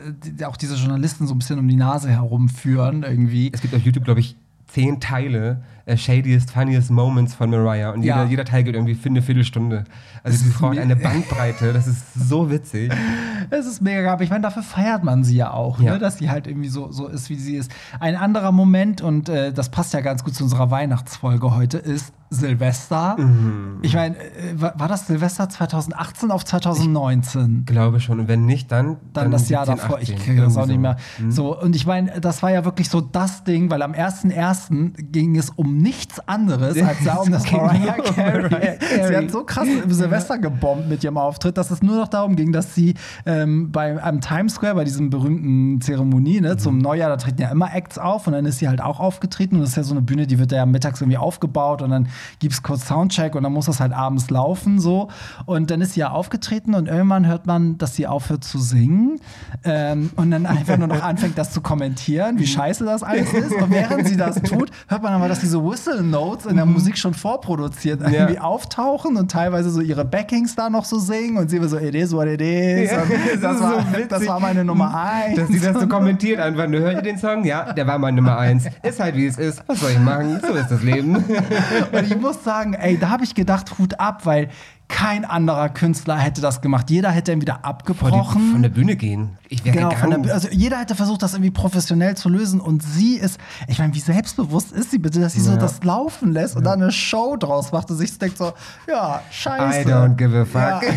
B: auch diese Journalisten so ein bisschen um die Nase herumführen irgendwie.
A: Es gibt auf YouTube, glaube ich, zehn Teile, Shadiest, Funniest Moments von Mariah. Und
B: Ja.
A: jeder, jeder Teil geht irgendwie für eine Viertelstunde. Also hat
B: mir-
A: eine Bandbreite, das ist so witzig.
B: Es ist mega geil. Aber ich meine, dafür feiert man sie ja auch,
A: Ja.
B: Ne? dass sie halt irgendwie so, so ist, wie sie ist. Ein anderer Moment, und äh, das passt ja ganz gut zu unserer Weihnachtsfolge heute, ist Silvester.
A: Mhm.
B: Ich meine, äh, war, das Silvester 2018 auf 2019?
A: Glaube schon. Und wenn nicht, dann.
B: dann das Jahr
A: 17,
B: davor. Ich
A: 18,
B: kriege das auch nicht mehr. So, und ich meine, das war ja wirklich so das Ding, weil am 1.1. ging es um nichts anderes als da um das
A: ging
B: Mariah Carey. Sie hat so krass im Silvester gebombt mit ihrem Auftritt, dass es nur noch darum ging, dass sie ähm, bei, am Times Square, bei diesem berühmten Zeremonie, ne,
A: Mhm.
B: zum Neujahr, da treten ja immer Acts auf und dann ist sie halt auch aufgetreten und das ist ja so eine Bühne, die wird ja mittags irgendwie aufgebaut und dann gibt es kurz Soundcheck und dann muss das halt abends laufen so. Und dann ist sie ja aufgetreten und irgendwann hört man, dass sie aufhört zu singen ähm, und dann einfach nur noch anfängt, das zu kommentieren, wie scheiße das alles ist. Und während sie das tut, hört man aber, dass diese Whistle Notes in der Musik schon vorproduziert irgendwie
A: Ja.
B: auftauchen und teilweise so ihre Backings da noch so singen und sie immer so, it is what it is.
A: Ja, das
B: das, war,
A: so
B: das war meine Nummer eins.
A: Dass sie das so kommentiert einfach nur, hört ihr den Song? Ja, der war meine Nummer eins. Ist halt wie es ist. Was soll ich machen? So ist das Leben.
B: Und ich muss sagen, ey, da habe ich gedacht, Hut ab, weil kein anderer Künstler hätte das gemacht. Jeder hätte ihn wieder
A: Vor die,
B: abgebrochen.
A: von der Bühne gehen. Ich wäre
B: Genau,
A: gegangen.
B: Also jeder hätte versucht, das irgendwie professionell zu lösen und sie ist, ich meine, wie selbstbewusst ist sie bitte, dass sie so
A: Ja.
B: das laufen lässt und dann eine Show draus macht und sich denkt so, ja, scheiße.
A: I don't give a fuck.
B: Ja.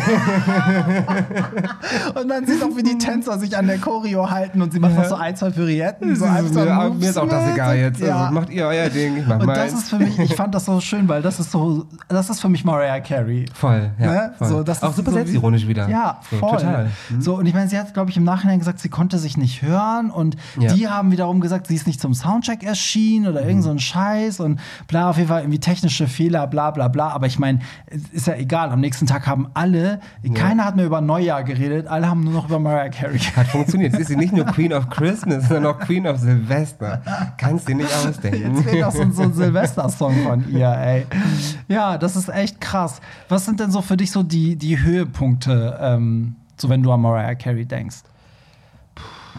B: und dann sieht auch, wie die Tänzer sich an der Choreo halten und sie macht noch so ein, zwei Pirouetten. So ein, zwei
A: mir, mir ist auch das egal jetzt.
B: Ja.
A: Also macht ihr euer Ding, ich mach
B: und
A: meins.
B: das ist für mich, ich fand das so schön, weil das ist so, das ist für mich Mariah Carey.
A: voll, ja.
B: Ne?
A: Voll.
B: So, das
A: auch super
B: so
A: selbstironisch wieder.
B: Ja,
A: so,
B: voll.
A: Total. Mhm.
B: So, und ich meine, sie hat, glaube ich, im Nachhinein gesagt, sie konnte sich nicht hören und
A: Ja.
B: die haben wiederum gesagt, sie ist nicht zum Soundcheck erschienen oder irgend so ein Scheiß und bla, auf jeden Fall irgendwie technische Fehler, bla bla bla. Aber ich meine, es ist ja egal. Am nächsten Tag haben alle, keiner hat mehr über Neujahr geredet, alle haben nur noch über Mariah Carey.
A: Hat funktioniert. Jetzt ist sie nicht nur Queen of Christmas, sondern auch Queen of Silvester. Kannst dir nicht ausdenken.
B: Jetzt fehlt auch so, so ein Silvester-Song von ihr, ey. Ja, das ist echt krass. Was sind denn so für dich so die, die Höhepunkte, ähm, so wenn du an Mariah Carey denkst?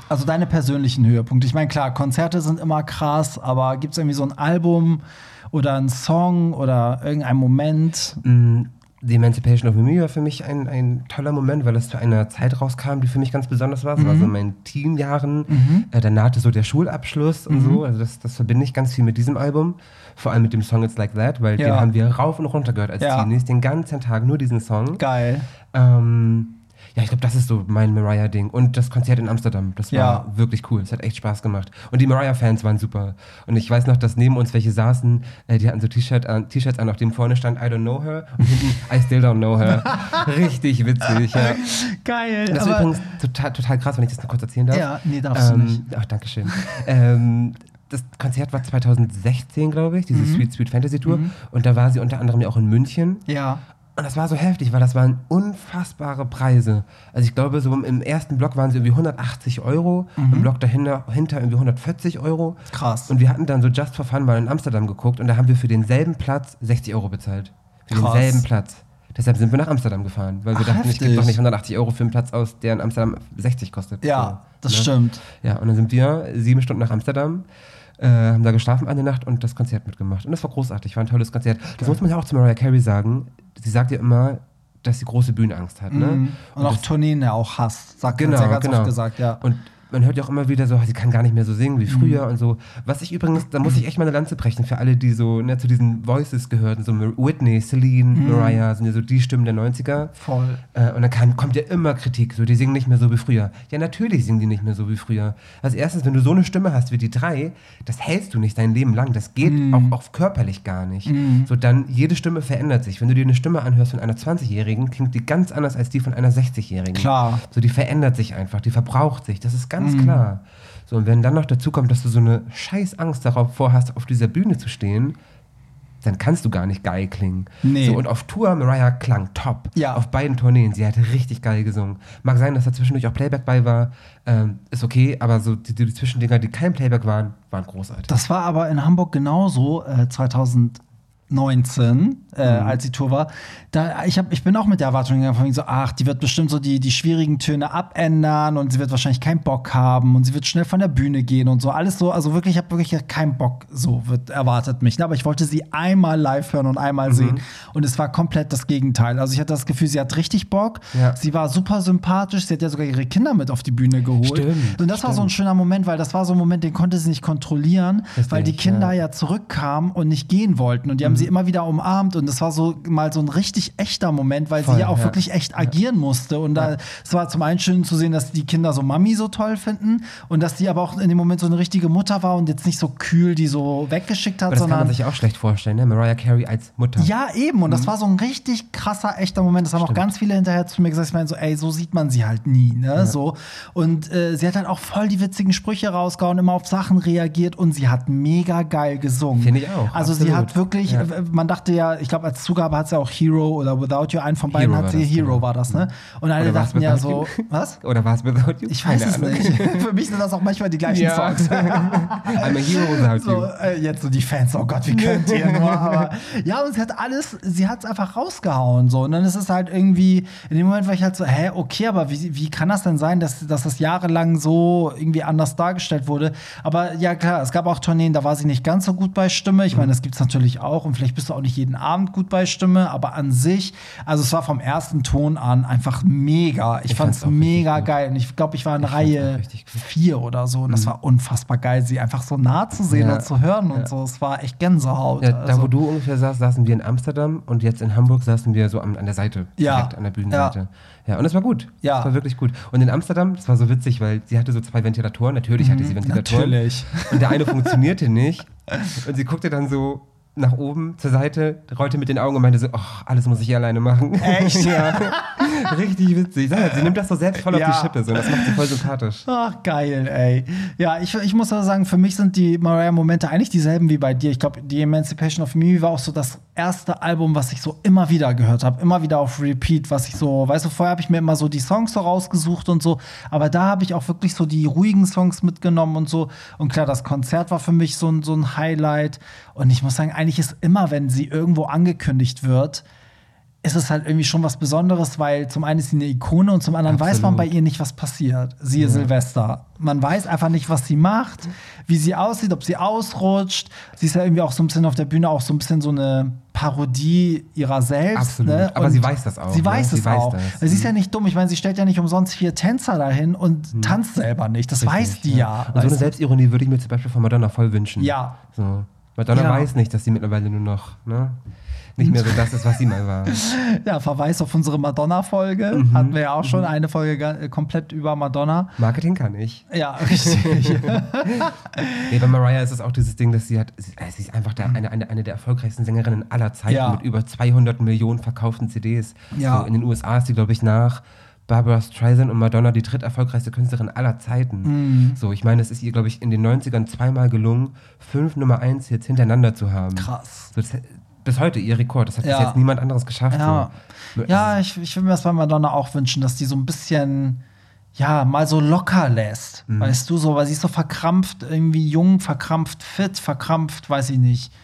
B: Also deine persönlichen Höhepunkte. Ich meine, klar, Konzerte sind immer krass, aber gibt es irgendwie so ein Album oder einen Song oder irgendein Moment?
A: Mm, The Emancipation of Me war für mich ein, ein toller Moment, weil es zu einer Zeit rauskam, die für mich ganz besonders war. Es war so in meinen Teenjahren. Äh, da nahte so der Schulabschluss und so. Also das, das verbinde ich ganz viel mit diesem Album. Vor allem mit dem Song It's Like That, weil
B: Ja.
A: den haben wir rauf und runter gehört als
B: Ja.
A: Teenies. Den ganzen Tag nur diesen Song.
B: Geil.
A: Ähm, ja, ich glaube, das ist so mein Mariah-Ding. Und das Konzert in Amsterdam, das war
B: Ja.
A: wirklich cool. Es hat echt Spaß gemacht. Und die Mariah-Fans waren super. Und ich weiß noch, dass neben uns welche saßen, äh, die hatten so T-Shirt an, T-Shirts an, auf dem vorne stand I don't know her und hinten I still don't know her. Richtig witzig, ja.
B: Geil.
A: Das ist übrigens total, total krass, wenn ich das noch kurz erzählen darf.
B: Ja, nee, darfst du nicht.
A: Ach, danke schön. ähm, das Konzert war 2016, glaube ich,
B: Mhm.
A: diese Sweet Sweet Fantasy Tour. Und da war sie unter anderem ja auch in München.
B: ja.
A: Und das war so heftig, weil das waren unfassbare Preise. Also ich glaube, so im ersten Block waren sie irgendwie 180 Euro, im Block dahinter hinter irgendwie 140 Euro.
B: Krass.
A: Und wir hatten dann so Just for Fun mal in Amsterdam geguckt und da haben wir für denselben Platz 60 Euro bezahlt. Für
B: Krass.
A: denselben Platz. Deshalb sind wir nach Amsterdam gefahren, weil wir
B: Ach,
A: dachten, ich gebe
B: heftig.
A: doch nicht 180 Euro für einen Platz aus, der in Amsterdam 60 kostet.
B: Ja, das
A: ne?
B: stimmt.
A: Ja, und dann sind wir sieben Stunden nach Amsterdam, äh, haben da geschlafen eine Nacht und das Konzert mitgemacht. Und das war großartig, war ein tolles Konzert. Das muss man ja auch zu Mariah Carey sagen. Sie sagt ja immer, dass sie große Bühnenangst hat. Ne?
B: Mhm. Und, auch
A: das-
B: Tourneen ja auch hasst. Sagt
A: Genau,
B: ja ganz
A: genau.
B: oft gesagt, ja.
A: Und man hört ja auch immer wieder so, sie kann gar nicht mehr so singen wie
B: Mhm.
A: früher und so. Was ich übrigens, da muss ich echt mal eine Lanze brechen für alle, die so ne, zu diesen Voices gehörten, so Whitney, Celine,
B: Mhm.
A: Mariah, sind ja so die Stimmen der 90er.
B: Voll.
A: Äh, und dann kann, kommt ja immer Kritik, so die singen nicht mehr so wie früher. Ja, natürlich singen die nicht mehr so wie früher. Als erstes, wenn du so eine Stimme hast wie die drei, das hältst du nicht dein Leben lang. Das geht
B: Mhm.
A: auch, auch körperlich gar nicht. So dann, jede Stimme verändert sich. Wenn du dir eine Stimme anhörst von einer 20-Jährigen, klingt die ganz anders als die von einer 60-Jährigen.
B: Klar.
A: So, die verändert sich einfach, die verbraucht sich. Das ist ganz
B: Mhm.
A: klar. So, und wenn dann noch dazu kommt, dass du so eine scheiß Angst darauf vorhast, auf dieser Bühne zu stehen, dann kannst du gar nicht geil klingen.
B: Nee.
A: So, und auf Tour, Mariah klang top.
B: Ja.
A: Auf beiden Tourneen. Sie hat richtig geil gesungen. Mag sein, dass da zwischendurch auch Playback bei war. Ähm, ist okay, aber so die, die Zwischendinger, die kein Playback waren, waren großartig.
B: Das war aber in Hamburg genauso äh, 2019, äh,
A: Mhm.
B: als die Tour war. Da, ich, hab, ich bin auch mit der Erwartung gegangen, von so, ach, die wird bestimmt so die, die schwierigen Töne abändern und sie wird wahrscheinlich keinen Bock haben und sie wird schnell von der Bühne gehen und so. Alles so, also wirklich, ich habe wirklich keinen Bock, so wird erwartet mich. ne? Aber ich wollte sie einmal live hören und einmal
A: Mhm.
B: sehen. Und es war komplett das Gegenteil. Also ich hatte das Gefühl, sie hat richtig Bock.
A: Ja.
B: Sie war super sympathisch. Sie hat ja sogar ihre Kinder mit auf die Bühne geholt.
A: Stimmt,
B: und das war so ein
A: stimmt.
B: schöner Moment, weil das war so ein Moment, den konnte sie nicht kontrollieren,
A: Richtig,
B: weil die Kinder
A: ja.
B: ja. zurückkamen und nicht gehen wollten. Und die haben sie immer wieder umarmt. Und das war so mal so ein richtig echter Moment, weil
A: Voll,
B: sie ja auch
A: ja.
B: wirklich echt agieren musste. Und da, es war zum einen schön zu sehen, dass die Kinder so Mami so toll finden und dass die aber auch in dem Moment so eine richtige Mutter war und jetzt nicht so kühl die so weggeschickt hat,
A: aber das kann man
B: sondern
A: sich auch schlecht vorstellen, ne? Mariah Carey als Mutter.
B: ja, eben. Und das war so ein richtig krasser, echter Moment. Das haben auch
A: Mhm. Stimmt.
B: ganz viele hinterher zu mir gesagt. Ich meine, so, ey, so sieht man sie halt nie, ne? So. Und äh, sie hat halt auch voll die witzigen Sprüche rausgehauen, immer auf Sachen reagiert und sie hat mega geil gesungen.
A: Finde ich auch,
B: Also sie
A: absolut.
B: hat wirklich,
A: Ja.
B: Man dachte ja, ich glaube, als Zugabe hat sie auch Hero oder Without You, einen von beiden
A: Hero
B: hat sie,
A: das,
B: Hero
A: genau.
B: war das, ne? Und alle
A: Oder
B: dachten ja so,
A: You?
B: was?
A: Oder war es Without You?
B: Ich weiß
A: Keine
B: es
A: Ahnung.
B: nicht. Für mich sind das auch manchmal die gleichen
A: Ja.
B: Songs.
A: I'm a hero without
B: So,
A: you.
B: äh, jetzt so die Fans, oh Gott, wie könnt ihr nur? Aber ja, und sie hat alles, sie hat es einfach rausgehauen. So. Und dann ist es halt irgendwie, in dem Moment war ich halt so, hä, okay, aber wie, wie kann das denn sein, dass, dass das jahrelang so irgendwie anders dargestellt wurde? Aber ja, klar, es gab auch Tourneen, da war sie nicht ganz so gut bei Stimme. Ich meine, das gibt es natürlich auch. Und vielleicht bist du auch nicht jeden Abend gut bei Stimme, aber an sich, also es war vom ersten Ton an einfach mega. Ich,
A: Ich
B: fand es mega geil und ich glaube, ich war in
A: Ich
B: Reihe.
A: Mhm.
B: vier oder so und das war unfassbar geil, sie einfach so nah zu sehen
A: Ja.
B: und zu hören und
A: Ja.
B: so. Es war echt Gänsehaut.
A: Ja, da,
B: also,
A: wo du ungefähr saßt, saßen wir in Amsterdam und jetzt in Hamburg saßen wir so an, an der Seite,
B: Ja.
A: direkt an der Bühnenseite. Ja. und es war gut.
B: Ja.
A: Es war wirklich gut. Und in Amsterdam, das war so witzig, weil sie hatte so zwei Ventilatoren. Natürlich hatte sie Ventilatoren.
B: Mhm, natürlich.
A: Und der eine funktionierte nicht. Und sie guckte dann so nach oben zur Seite, rollte mit den Augen und meinte so, ach, alles muss ich alleine machen.
B: Echt?
A: ja. Richtig witzig. Sie nimmt das so selbst voll
B: Ja.
A: auf die Schippe. So. Das macht sie voll sympathisch.
B: Ach, geil, ey. Ja, ich, ich muss aber sagen, für mich sind die Mariah-Momente eigentlich dieselben wie bei dir. Ich glaube, die Emancipation of Me war auch so das erste Album, was ich so immer wieder gehört habe. Immer wieder auf Repeat, was ich so, weißt du, vorher habe ich mir immer so die Songs so rausgesucht und so. Aber da habe ich auch wirklich so die ruhigen Songs mitgenommen und so. Und klar, das Konzert war für mich so ein, so ein Highlight. Und ich muss sagen, eigentlich ist immer, wenn sie irgendwo angekündigt wird, ist es halt irgendwie schon was Besonderes, weil zum einen ist sie eine Ikone und zum anderen weiß man
A: Absolut.
B: bei ihr nicht, was passiert. Siehe Silvester. Man weiß einfach nicht, was sie macht, wie sie aussieht, ob sie ausrutscht. Sie ist ja irgendwie auch so ein bisschen auf der Bühne auch so ein bisschen so eine Parodie ihrer selbst.
A: Absolut.
B: Ne?
A: Aber sie weiß das auch,
B: Sie
A: ne?
B: weiß
A: Sie
B: es
A: weiß
B: auch.
A: das.
B: Sie ist
A: Mhm.
B: ja nicht dumm. Ich meine, sie stellt ja nicht umsonst vier Tänzer dahin und tanzt selber nicht. Das weiß
A: Richtig,
B: die ja.
A: Und so eine? Selbstironie würde ich mir zum Beispiel von Madonna voll wünschen.
B: Ja.
A: So. Madonna
B: Ja.
A: weiß nicht, dass sie mittlerweile nur noch ne, nicht mehr so das ist, was sie mal war.
B: Ja, Verweis auf unsere Madonna-Folge.
A: Mhm.
B: Hatten wir ja auch schon eine Folge äh, komplett über Madonna.
A: Marketing kann ich.
B: Ja, richtig.
A: Nee, bei Mariah ist es auch dieses Ding, dass sie hat, sie, äh, sie ist einfach der, eine, eine, eine der erfolgreichsten Sängerinnen aller Zeiten
B: Ja.
A: mit über 200 Millionen verkauften CDs.
B: Ja.
A: So, in den USA ist sie, glaube ich, nach Barbara Streisand und Madonna die dritterfolgreichste Künstlerin aller Zeiten.
B: Mhm.
A: So, ich meine, es ist ihr, glaube ich, in den 90ern zweimal gelungen, fünf Nummer 1 Hits hintereinander zu haben.
B: Krass.
A: So, das, bis heute ihr Rekord. Das hat
B: Ja.
A: bis jetzt niemand anderes geschafft.
B: Ja,
A: So.
B: ja ich, ich würde mir das bei Madonna auch wünschen, dass die so ein bisschen, ja, mal so locker lässt.
A: Mhm.
B: Weißt du, so, weil sie ist so verkrampft, irgendwie jung, verkrampft, fit, verkrampft, weiß ich nicht.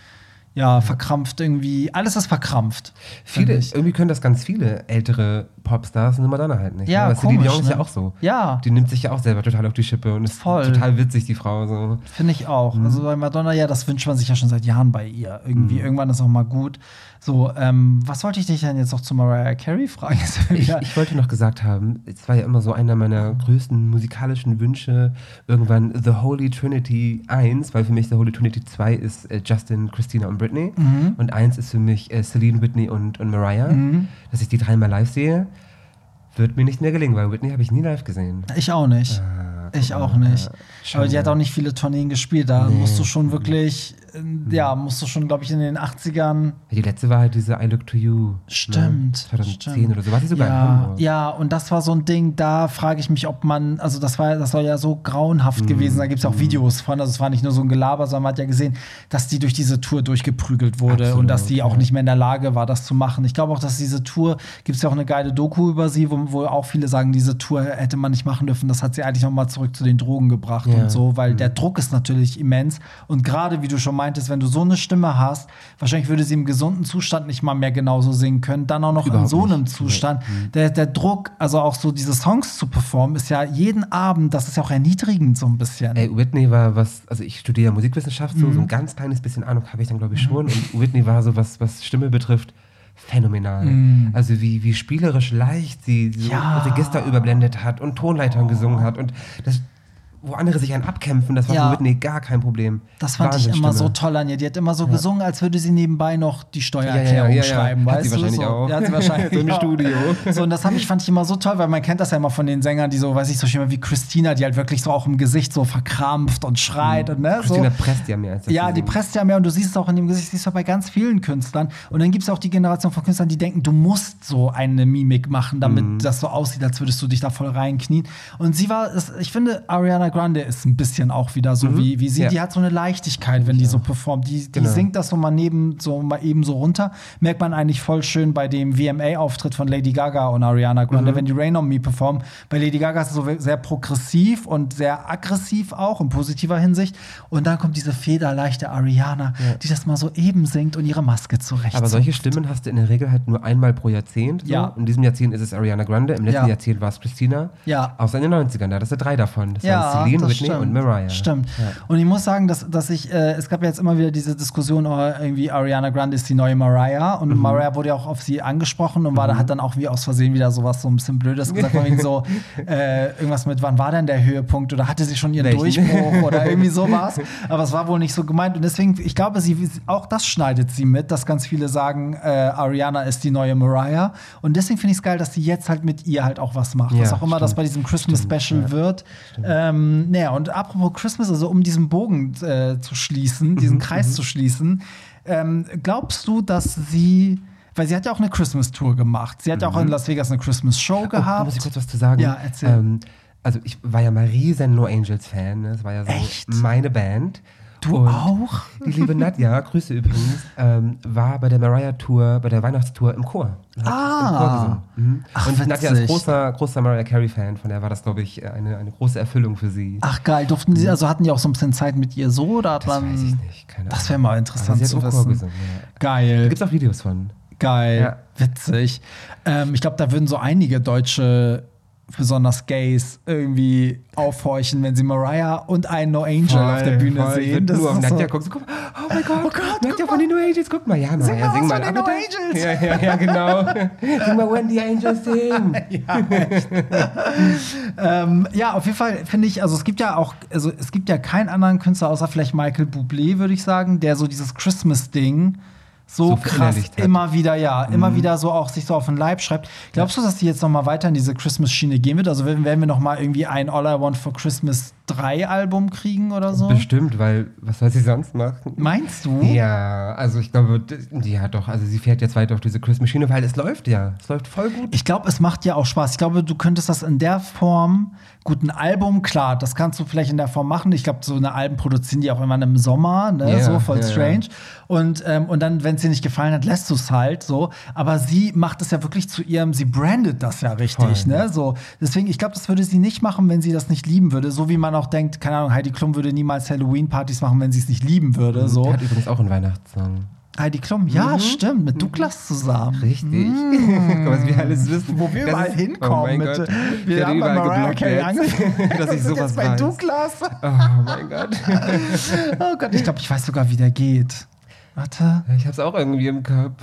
B: Ja, verkrampft irgendwie, alles ist verkrampft.
A: Viele, irgendwie können das ganz viele ältere Popstars, nur Madonna halt nicht.
B: Ja,
A: ne? Weil Celine
B: komisch,
A: Dion ist
B: ne?
A: ja auch so.
B: Ja.
A: Die nimmt sich ja auch selber total auf die Schippe und ist
B: Voll.
A: total witzig, die Frau. So.
B: Finde ich auch.
A: Mhm.
B: Also bei Madonna, ja, das wünscht man sich ja schon seit Jahren bei ihr. Irgendwie, irgendwann ist auch mal gut. So, ähm, was wollte ich dich denn jetzt noch zu Mariah Carey fragen?
A: Ich, ich wollte noch gesagt haben, es war ja immer so einer meiner größten musikalischen Wünsche, irgendwann The Holy Trinity 1, weil für mich The Holy Trinity 2 ist äh, Justin, Christina und Britney
B: Mhm.
A: und 1 ist für mich äh, Celine, Whitney und, und Mariah. Dass ich die dreimal live sehe, wird mir nicht mehr gelingen, weil Whitney habe ich nie live gesehen.
B: Ich auch nicht.
A: Ah,
B: ich auch nicht.
A: ja,
B: Aber die hat auch nicht viele Tourneen gespielt. Da
A: Nee.
B: musst du schon wirklich, äh, ja, musst du schon, glaube ich, in den 80ern.
A: Die letzte war halt diese I Look to You.
B: Stimmt.
A: Ne? 2010
B: stimmt.
A: oder so. War sie sogar in
B: ja,
A: Hamburg?
B: ja, und das war so ein Ding, da frage ich mich, ob man, also das war, das soll ja so grauenhaft
A: Mhm.
B: gewesen. Da gibt es auch Videos von, also es war nicht nur so ein Gelaber, sondern man hat ja gesehen, dass die durch diese Tour durchgeprügelt wurde
A: Absolut,
B: und dass die auch
A: ja.
B: nicht mehr in der Lage war, das zu machen. Ich glaube auch, dass diese Tour, gibt es ja auch eine geile Doku über sie, wo, wo auch viele sagen, diese Tour hätte man nicht machen dürfen. Das hat sie eigentlich noch mal zurück zu den Drogen gebracht
A: Ja.
B: und so, weil der Druck ist natürlich immens. Und gerade, wie du schon meintest, wenn du so eine Stimme hast, wahrscheinlich würde sie im gesunden Zustand nicht mal mehr genauso singen können. Dann auch noch in
A: Überhaupt
B: so einem
A: nicht.
B: Zustand. Der, der Druck, also auch so diese Songs zu performen, ist ja jeden Abend, das ist ja auch erniedrigend so ein bisschen.
A: Ey, Whitney war was, also ich studiere Musikwissenschaft, so,
B: Mhm.
A: so ein ganz kleines bisschen Ahnung habe ich dann, glaube ich, schon. Und Whitney war so, was, was Stimme betrifft, phänomenal. Also wie, wie spielerisch leicht sie.
B: Ja.
A: Register überblendet hat und Tonleitern gesungen hat. Und das, wo andere sich einen abkämpfen, das war
B: Ja.
A: für Whitney gar kein Problem.
B: Das fand ich immer so
A: Wahnsinnsstimme.
B: toll an ihr. Die hat immer so gesungen, als würde sie nebenbei noch die Steuererklärung
A: Ja, ja, ja, ja.
B: schreiben.
A: Hat
B: weißt
A: sie
B: du?
A: wahrscheinlich
B: so.
A: auch.
B: Ja, hat sie wahrscheinlich
A: So im. Studio.
B: So, und das hab ich, fand ich immer so toll, weil man kennt das ja immer von den Sängern, die so, weiß ich, so schön wie Christina, die halt wirklich so auch im Gesicht so verkrampft und schreit und ne, so.
A: Christina presst ja mehr
B: Ja, die presst ja mehr und du siehst es auch in dem Gesicht, siehst du bei ganz vielen Künstlern. Und dann gibt es auch die Generation von Künstlern, die denken, du musst so eine Mimik machen, damit
A: Mhm.
B: das so aussieht, als würdest du dich da voll reinknien. Und sie war, ich finde, Ariana Grande ist ein bisschen auch wieder so wie, wie sie.
A: Mhm. Ja.
B: Die hat so eine Leichtigkeit, wenn die so performt. Die, die
A: Genau.
B: singt das so mal neben, so mal eben so runter. Merkt man eigentlich voll schön bei dem VMA-Auftritt von Lady Gaga und Ariana
A: Mhm.
B: Grande, wenn die Rain on Me performen. Bei Lady Gaga ist es so sehr progressiv und sehr aggressiv auch in positiver Hinsicht. Und dann kommt diese federleichte Ariana, die das mal so eben singt und ihre Maske zurecht.
A: Aber solche Stimmen hast du in der Regel halt nur einmal pro Jahrzehnt. So.
B: Ja.
A: In diesem Jahrzehnt ist es Ariana Grande, im letzten
B: Ja.
A: Jahrzehnt war es Christina.
B: Ja.
A: In den 90ern, da hattest du drei davon. Das
B: Ja.
A: Celine,
B: das
A: Whitney
B: stimmt.
A: und Mariah.
B: Stimmt.
A: Ja.
B: Und ich muss sagen, dass, dass ich, äh, es gab ja jetzt immer wieder diese Diskussion, oh, irgendwie Ariana Grande ist die neue Mariah. Und
A: Mhm.
B: Mariah wurde ja auch auf sie angesprochen und war da hat dann auch wie aus Versehen wieder sowas so ein bisschen Blödes gesagt, von wegen so, äh, irgendwas mit, wann war denn der Höhepunkt oder hatte sie schon ihren
A: Welchen?
B: Durchbruch oder irgendwie sowas. Aber es war wohl nicht so gemeint. Und deswegen, ich glaube, sie, auch das schneidet sie mit, dass ganz viele sagen, äh, Ariana ist die neue Mariah. Und deswegen finde ich es geil, dass sie jetzt halt mit ihr halt auch was macht.
A: Ja,
B: was auch immer das
A: stimmt.
B: bei diesem Christmas Special wird. Ähm, naja, und apropos Christmas, also um diesen Bogen äh, zu schließen, diesen
A: Mhm,
B: Kreis zu schließen, ähm, glaubst du, dass sie, weil sie hat ja auch eine Christmas Tour gemacht, sie hat ja auch in Las Vegas eine Christmas Show
A: Mhm. Oh,
B: gehabt.
A: muss ich kurz was zu sagen?
B: Ja, erzähl.
A: Ähm, also ich war ja mal riesen No Angels Fan. Ne? Das war ja so
B: Echt?
A: meine Band.
B: Du
A: Und
B: auch?
A: Die liebe Nadja, Grüße übrigens, ähm, war bei der Mariah Tour, bei der Weihnachtstour im Chor.
B: Ah.
A: Im Chor gesungen. Mhm.
B: Ach,
A: Und Nadja ist großer, großer Mariah Carey Fan, von der war das, glaube ich, eine, eine große Erfüllung für sie.
B: Ach geil, durften sie, also hatten die auch so ein bisschen Zeit mit ihr so oder hat
A: das
B: man.
A: weiß ich nicht, keine
B: Das wäre mal interessant zu
A: im Chor
B: wissen.
A: gesungen, ja. Da
B: Geil,
A: gibt es auch Videos von.
B: geil,
A: Ja.
B: witzig. Ähm, ich glaube, da würden so einige deutsche, besonders Gays, irgendwie aufhorchen, wenn sie Mariah und einen No Angel auf der Bühne
A: voll.
B: sehen. Das
A: nur
B: ist
A: Nadja
B: so-
A: gucken, so, guck, oh mein Gott,
B: Oh Gott,
A: Nadja von den No Angels, guck mal, ja, Mariah,
B: mal
A: sing mal.
B: von den No Angels.
A: Ja, ja, ja, genau. sing mal When the Angels Sing.
B: Ähm, ja, auf jeden Fall finde ich, also es gibt ja auch, also es gibt ja keinen anderen Künstler außer vielleicht Michael Bublé, würde ich sagen, der so dieses Christmas-Ding so,
A: So
B: krass immer wieder, ja, immer wieder so auch sich so auf den Leib schreibt. Glaubst du, dass die jetzt noch mal weiter in diese Christmas-Schiene gehen wird? Also werden werden wir noch mal irgendwie ein All I Want for Christmas 3 Album kriegen oder so?
A: Bestimmt, weil was soll sie sonst machen?
B: Meinst du?
A: Ja, also ich glaube, ja doch, also sie fährt jetzt weiter auf diese Christmas-Schiene, weil es läuft ja. Es läuft voll gut.
B: Ich glaube, es macht ja auch Spaß. Ich glaube, du könntest das in der Form, gut, ein Album, klar, das kannst du vielleicht in der Form machen. Ich glaube, so eine Alben produzieren die auch immer im Sommer, ne?
A: Ja,
B: so voll
A: ja.
B: strange. Und, ähm, und dann, wenn es dir nicht gefallen hat, lässt du es halt so. Aber sie macht es ja wirklich zu ihrem, sie brandet das ja richtig,
A: Voll,
B: ne? So. Deswegen, ich glaube, das würde sie nicht machen, wenn sie das nicht lieben würde. So wie man auch denkt, keine Ahnung, Heidi Klum würde niemals Halloween-Partys machen, wenn sie es nicht lieben würde. So.
A: Hat übrigens auch einen Weihnachtssong.
B: Heidi Klum, ja, stimmt, mit Douglas zusammen.
A: Richtig. Guck mal, was wir alles wissen.
B: Wo wir
A: Das
B: überall
A: ist-
B: hinkommen.
A: Oh mein
B: mit,
A: Gott.
B: wir haben bei
A: überall
B: Mariah Carey angefangen.
A: dass ich sowas
B: jetzt bei
A: weiß.
B: Douglas.
A: Oh mein Gott.
B: Oh Gott, ich glaube, ich weiß sogar, wie der geht. Warte.
A: Ich hab's auch irgendwie im Kopf.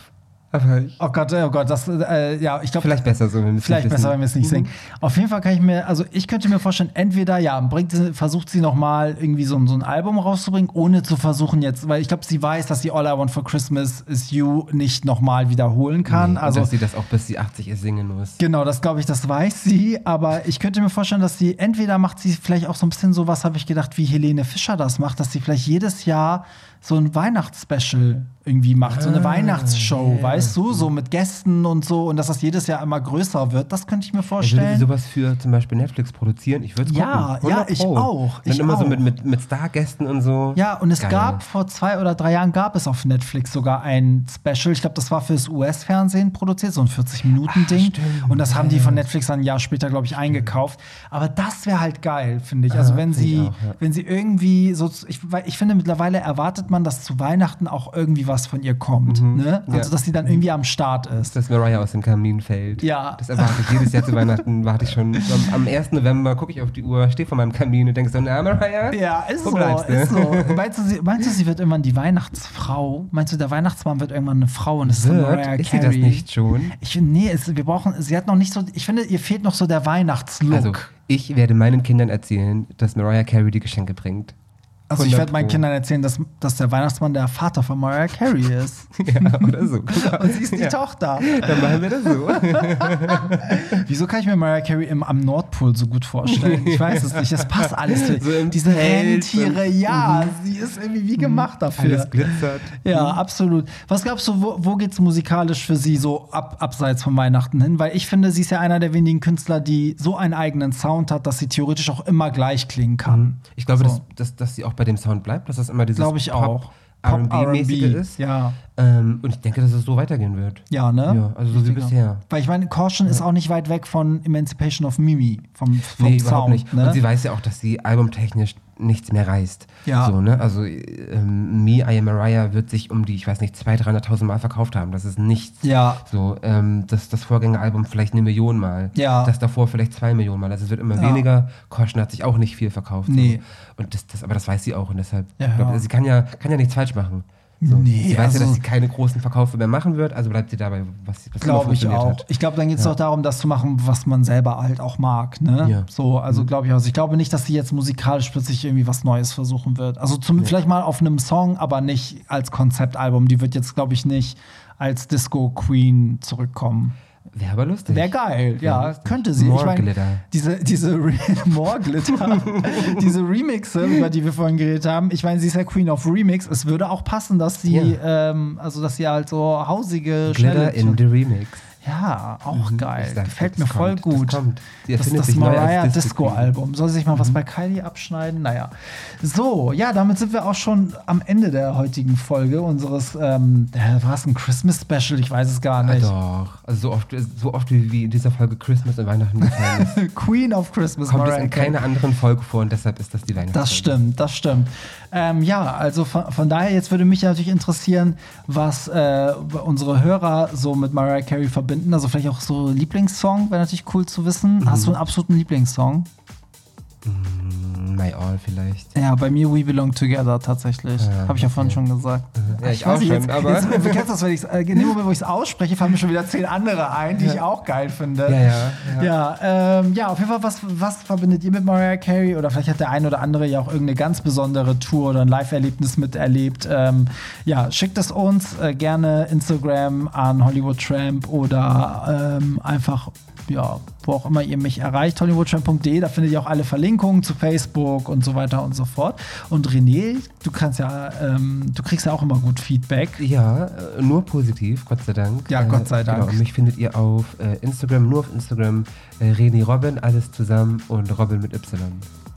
B: Oh Gott, oh Gott, das, äh, ja, ich glaube,
A: vielleicht besser so, wenn wir es
B: Vielleicht
A: nicht
B: besser, wenn wir es nicht singen. Auf jeden Fall kann ich mir, also ich könnte mir vorstellen, entweder ja, bringt sie, versucht sie noch mal irgendwie so, ein- so ein Album rauszubringen, ohne zu versuchen jetzt, weil ich glaube, sie weiß, dass sie All I Want for Christmas is You nicht noch mal wiederholen kann.
A: Nee,
B: also
A: dass sie das auch bis sie 80 ist singen muss.
B: Genau, das glaube ich, das weiß sie. Aber ich könnte mir vorstellen, dass sie entweder macht sie vielleicht auch so ein bisschen so was, habe ich gedacht, wie Helene Fischer das macht, dass sie vielleicht jedes Jahr so ein Weihnachtsspecial irgendwie macht, so eine
A: Ah,
B: Weihnachtsshow,
A: ja.
B: weißt du, so mit Gästen und so und dass das jedes Jahr immer größer wird. Das könnte ich mir
A: würde
B: vorstellen.
A: sie sowas für zum Beispiel Netflix produzieren. Ich würde es
B: Ja,
A: gucken.
B: ja,
A: 100
B: ich
A: Pro.
B: auch,
A: Dann
B: ich
A: immer so
B: auch.
A: mit, mit, mit Stargästen und so.
B: Ja, und es
A: Geil.
B: gab vor zwei oder drei Jahren gab es auf Netflix sogar ein Special. Ich glaube, das war fürs US-Fernsehen produziert, so ein 40-Minuten-Ding.
A: stimmt,
B: Und das haben die
A: ja.
B: von Netflix dann ein Jahr später, glaube ich, eingekauft. Aber das wäre halt geil, finde ich. Also
A: Ah,
B: wenn sie,
A: auch, ja.
B: wenn sie irgendwie so, ich, weil ich finde mittlerweile erwartet man, dass zu Weihnachten auch irgendwie was von ihr kommt. Ne? Also
A: Mhm. Ja.
B: dass sie dann irgendwie am Start ist.
A: Dass Mariah aus dem Kamin fällt.
B: Ja.
A: Das erwarte ich jedes Jahr zu Weihnachten. Warte ich schon. Am, am 1. November gucke ich auf die Uhr, stehe vor meinem Kamin und denke so, na Mariah?
B: Ja, ist
A: Wo
B: so,
A: bleibst du?
B: ist so. Meinst du, sie, meinst du, sie wird irgendwann die Weihnachtsfrau? Meinst du, der Weihnachtsmann wird irgendwann eine Frau und es ist dann Mariah
A: Wird? Ist sie das nicht schon?
B: Ich finde, nee, es, wir brauchen, sie hat noch nicht so, ich finde, ihr fehlt noch so der Weihnachtslook.
A: Also, ich werde meinen Kindern erzählen, dass Mariah Carey die Geschenke bringt.
B: Also ich
A: 100
B: werde meinen. Kindern erzählen, dass, dass der Weihnachtsmann der Vater von Mariah Carey ist.
A: Ja, oder so.
B: Und sie ist die
A: Ja.
B: Tochter.
A: Dann machen wir das so.
B: Wieso kann ich mir Mariah Carey im, am Nordpol so gut vorstellen? Ich weiß es nicht. Das passt alles.
A: So
B: Diese Rentiere, ja, sie ist irgendwie wie gemacht dafür.
A: Alles glitzert.
B: Ja, absolut. Was glaubst du, wo, wo geht's musikalisch für sie so ab, abseits von Weihnachten hin? Weil ich finde, sie ist ja einer der wenigen Künstler, die so einen eigenen Sound hat, dass sie theoretisch auch immer gleich klingen kann.
A: Ich glaube,
B: So.
A: dass, dass, dass sie auch bei dem Sound bleibt, dass das immer dieses
B: Glaube ich auch. Pop,
A: R&B-mäßige
B: R&B,
A: ist.
B: ja.
A: Ähm, und ich denke, dass es so weitergehen wird.
B: Ja, ne?
A: Ja, also so wie bisher.
B: Weil ich meine, Caution ist auch nicht weit weg von Emancipation of Mimi, vom, vom
A: Nee,
B: Sound.
A: überhaupt nicht.
B: Ne?
A: Und sie weiß ja auch, dass sie albumtechnisch nichts mehr reißt.
B: Ja.
A: So, ne? Also ähm, Me, I Am Mariah wird sich um die, ich weiß nicht, 200.000, 300.000 Mal verkauft haben. Das ist nichts.
B: Ja.
A: So, ähm, das, das Vorgängeralbum vielleicht eine Million Mal.
B: Ja.
A: Das davor vielleicht zwei Millionen Mal. Also es wird immer
B: Ja.
A: weniger. Caution hat sich auch nicht viel verkauft.
B: Nee.
A: So. Und das, das, aber das weiß sie auch. Und deshalb,
B: Ja,
A: glaub, sie kann ja, kann ja nichts falsch machen. So.
B: Nee,
A: sie weiß ja,
B: also-
A: dass sie keine großen Verkaufe mehr machen wird, also bleibt sie dabei, was, was immer
B: Glaube ich auch.
A: hat.
B: Ich glaube, dann geht es doch darum, das zu machen, was man selber halt auch mag. Ne?
A: Ja.
B: So, also glaube ich auch. Also Ich glaube nicht, dass sie jetzt musikalisch plötzlich irgendwie was Neues versuchen wird. Also zum, vielleicht mal auf einem Song, aber nicht als Konzeptalbum. Die wird jetzt, glaube ich, nicht als Disco Queen zurückkommen.
A: Wäre aber lustig.
B: Wäre geil, ja,
A: lustig.
B: könnte sie.
A: More
B: ich mein,
A: Glitter.
B: Diese, diese Re More Glitter, diese Remixe, über die wir vorhin geredet haben. Ich meine, sie ist ja Queen of Remix. Es würde auch passen, dass sie, ähm, also dass sie halt so hausige, schnelle.
A: Glitter in the Remix.
B: Ja, auch geil.
A: Ich sag,
B: Gefällt mir voll
A: kommt,
B: gut.
A: Das, kommt.
B: Das,
A: erfindet
B: das Mariah
A: Disco
B: Disco-Album. Soll sich mal was bei Kylie abschneiden? Naja. So, ja, damit sind wir auch schon am Ende der heutigen Folge unseres, ähm, äh, war es ein Christmas-Special? Ich weiß es gar
A: Ah,
B: nicht.
A: doch. Also so oft, so oft wie, in dieser Folge Christmas und Weihnachten gefallen ist,
B: Queen of Christmas,
A: kommt es
B: Mariah
A: in
B: Carey.
A: keiner anderen Folge vor und deshalb ist das die Weihnachtsfolge.
B: Das stimmt, das stimmt. Ähm, ja, also von, von daher, jetzt würde mich natürlich interessieren, was äh, unsere Hörer so mit Mariah Carey verbinden. Also vielleicht auch so Lieblingssong, wäre natürlich cool zu wissen.
A: Mhm.
B: Hast du einen absoluten Lieblingssong?
A: My All vielleicht.
B: Ja, bei mir We Belong Together tatsächlich.
A: Ja,
B: Habe ich ja vorhin schon gesagt.
A: Ja, ich
B: weiß
A: auch
B: nicht,
A: schon,
B: jetzt,
A: aber-
B: Jetzt, du kennst das, wenn ich's, äh, in dem Moment, wo ich es ausspreche, fallen mir schon wieder zehn andere ein, die ich auch geil finde.
A: Ja, ja, ja.
B: Ja, ähm, ja, auf jeden Fall, was, was verbindet ihr mit Mariah Carey? Oder vielleicht hat der ein oder andere ja auch irgendeine ganz besondere Tour oder ein Live-Erlebnis miterlebt. Ähm, ja, schickt es uns äh, gerne Instagram an Hollywood Tramp oder ähm, einfach, ja, wo auch immer ihr mich erreicht, hollywoodtramp.de. Da findet ihr auch alle Verlinkungen zu Facebook und so weiter und so fort. Und René, du kannst ja, ähm, du kriegst ja auch immer gut Feedback.
A: Ja, äh, nur positiv, Gott sei Dank.
B: Ja, Gott sei
A: Äh,
B: Dank.
A: Genau, und mich findet ihr auf äh, Instagram, nur auf Instagram, äh, Reni Robin, alles zusammen und Robin mit Y.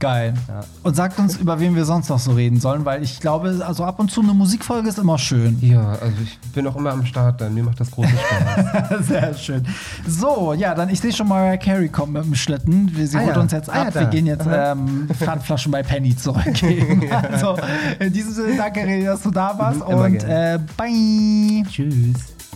B: Geil.
A: Ja.
B: Und sagt uns, über wen wir sonst noch so reden sollen, weil ich glaube, also ab und zu eine Musikfolge ist immer schön.
A: Ja, also ich bin auch immer am Start, dann mir macht das großen Spaß.
B: Sehr schön. So, ja, dann ich sehe schon Mariah Carey kommt mit dem Schlitten. Sie
A: Ah
B: holt
A: ja.
B: uns jetzt
A: Ah ja,
B: ab. wir
A: da.
B: gehen jetzt ähm, Pfandflaschen bei Penny zurückgeben. also, in diesem Sinne, danke, René, dass du da warst.
A: Mhm, immer
B: und äh, bye.
A: Tschüss.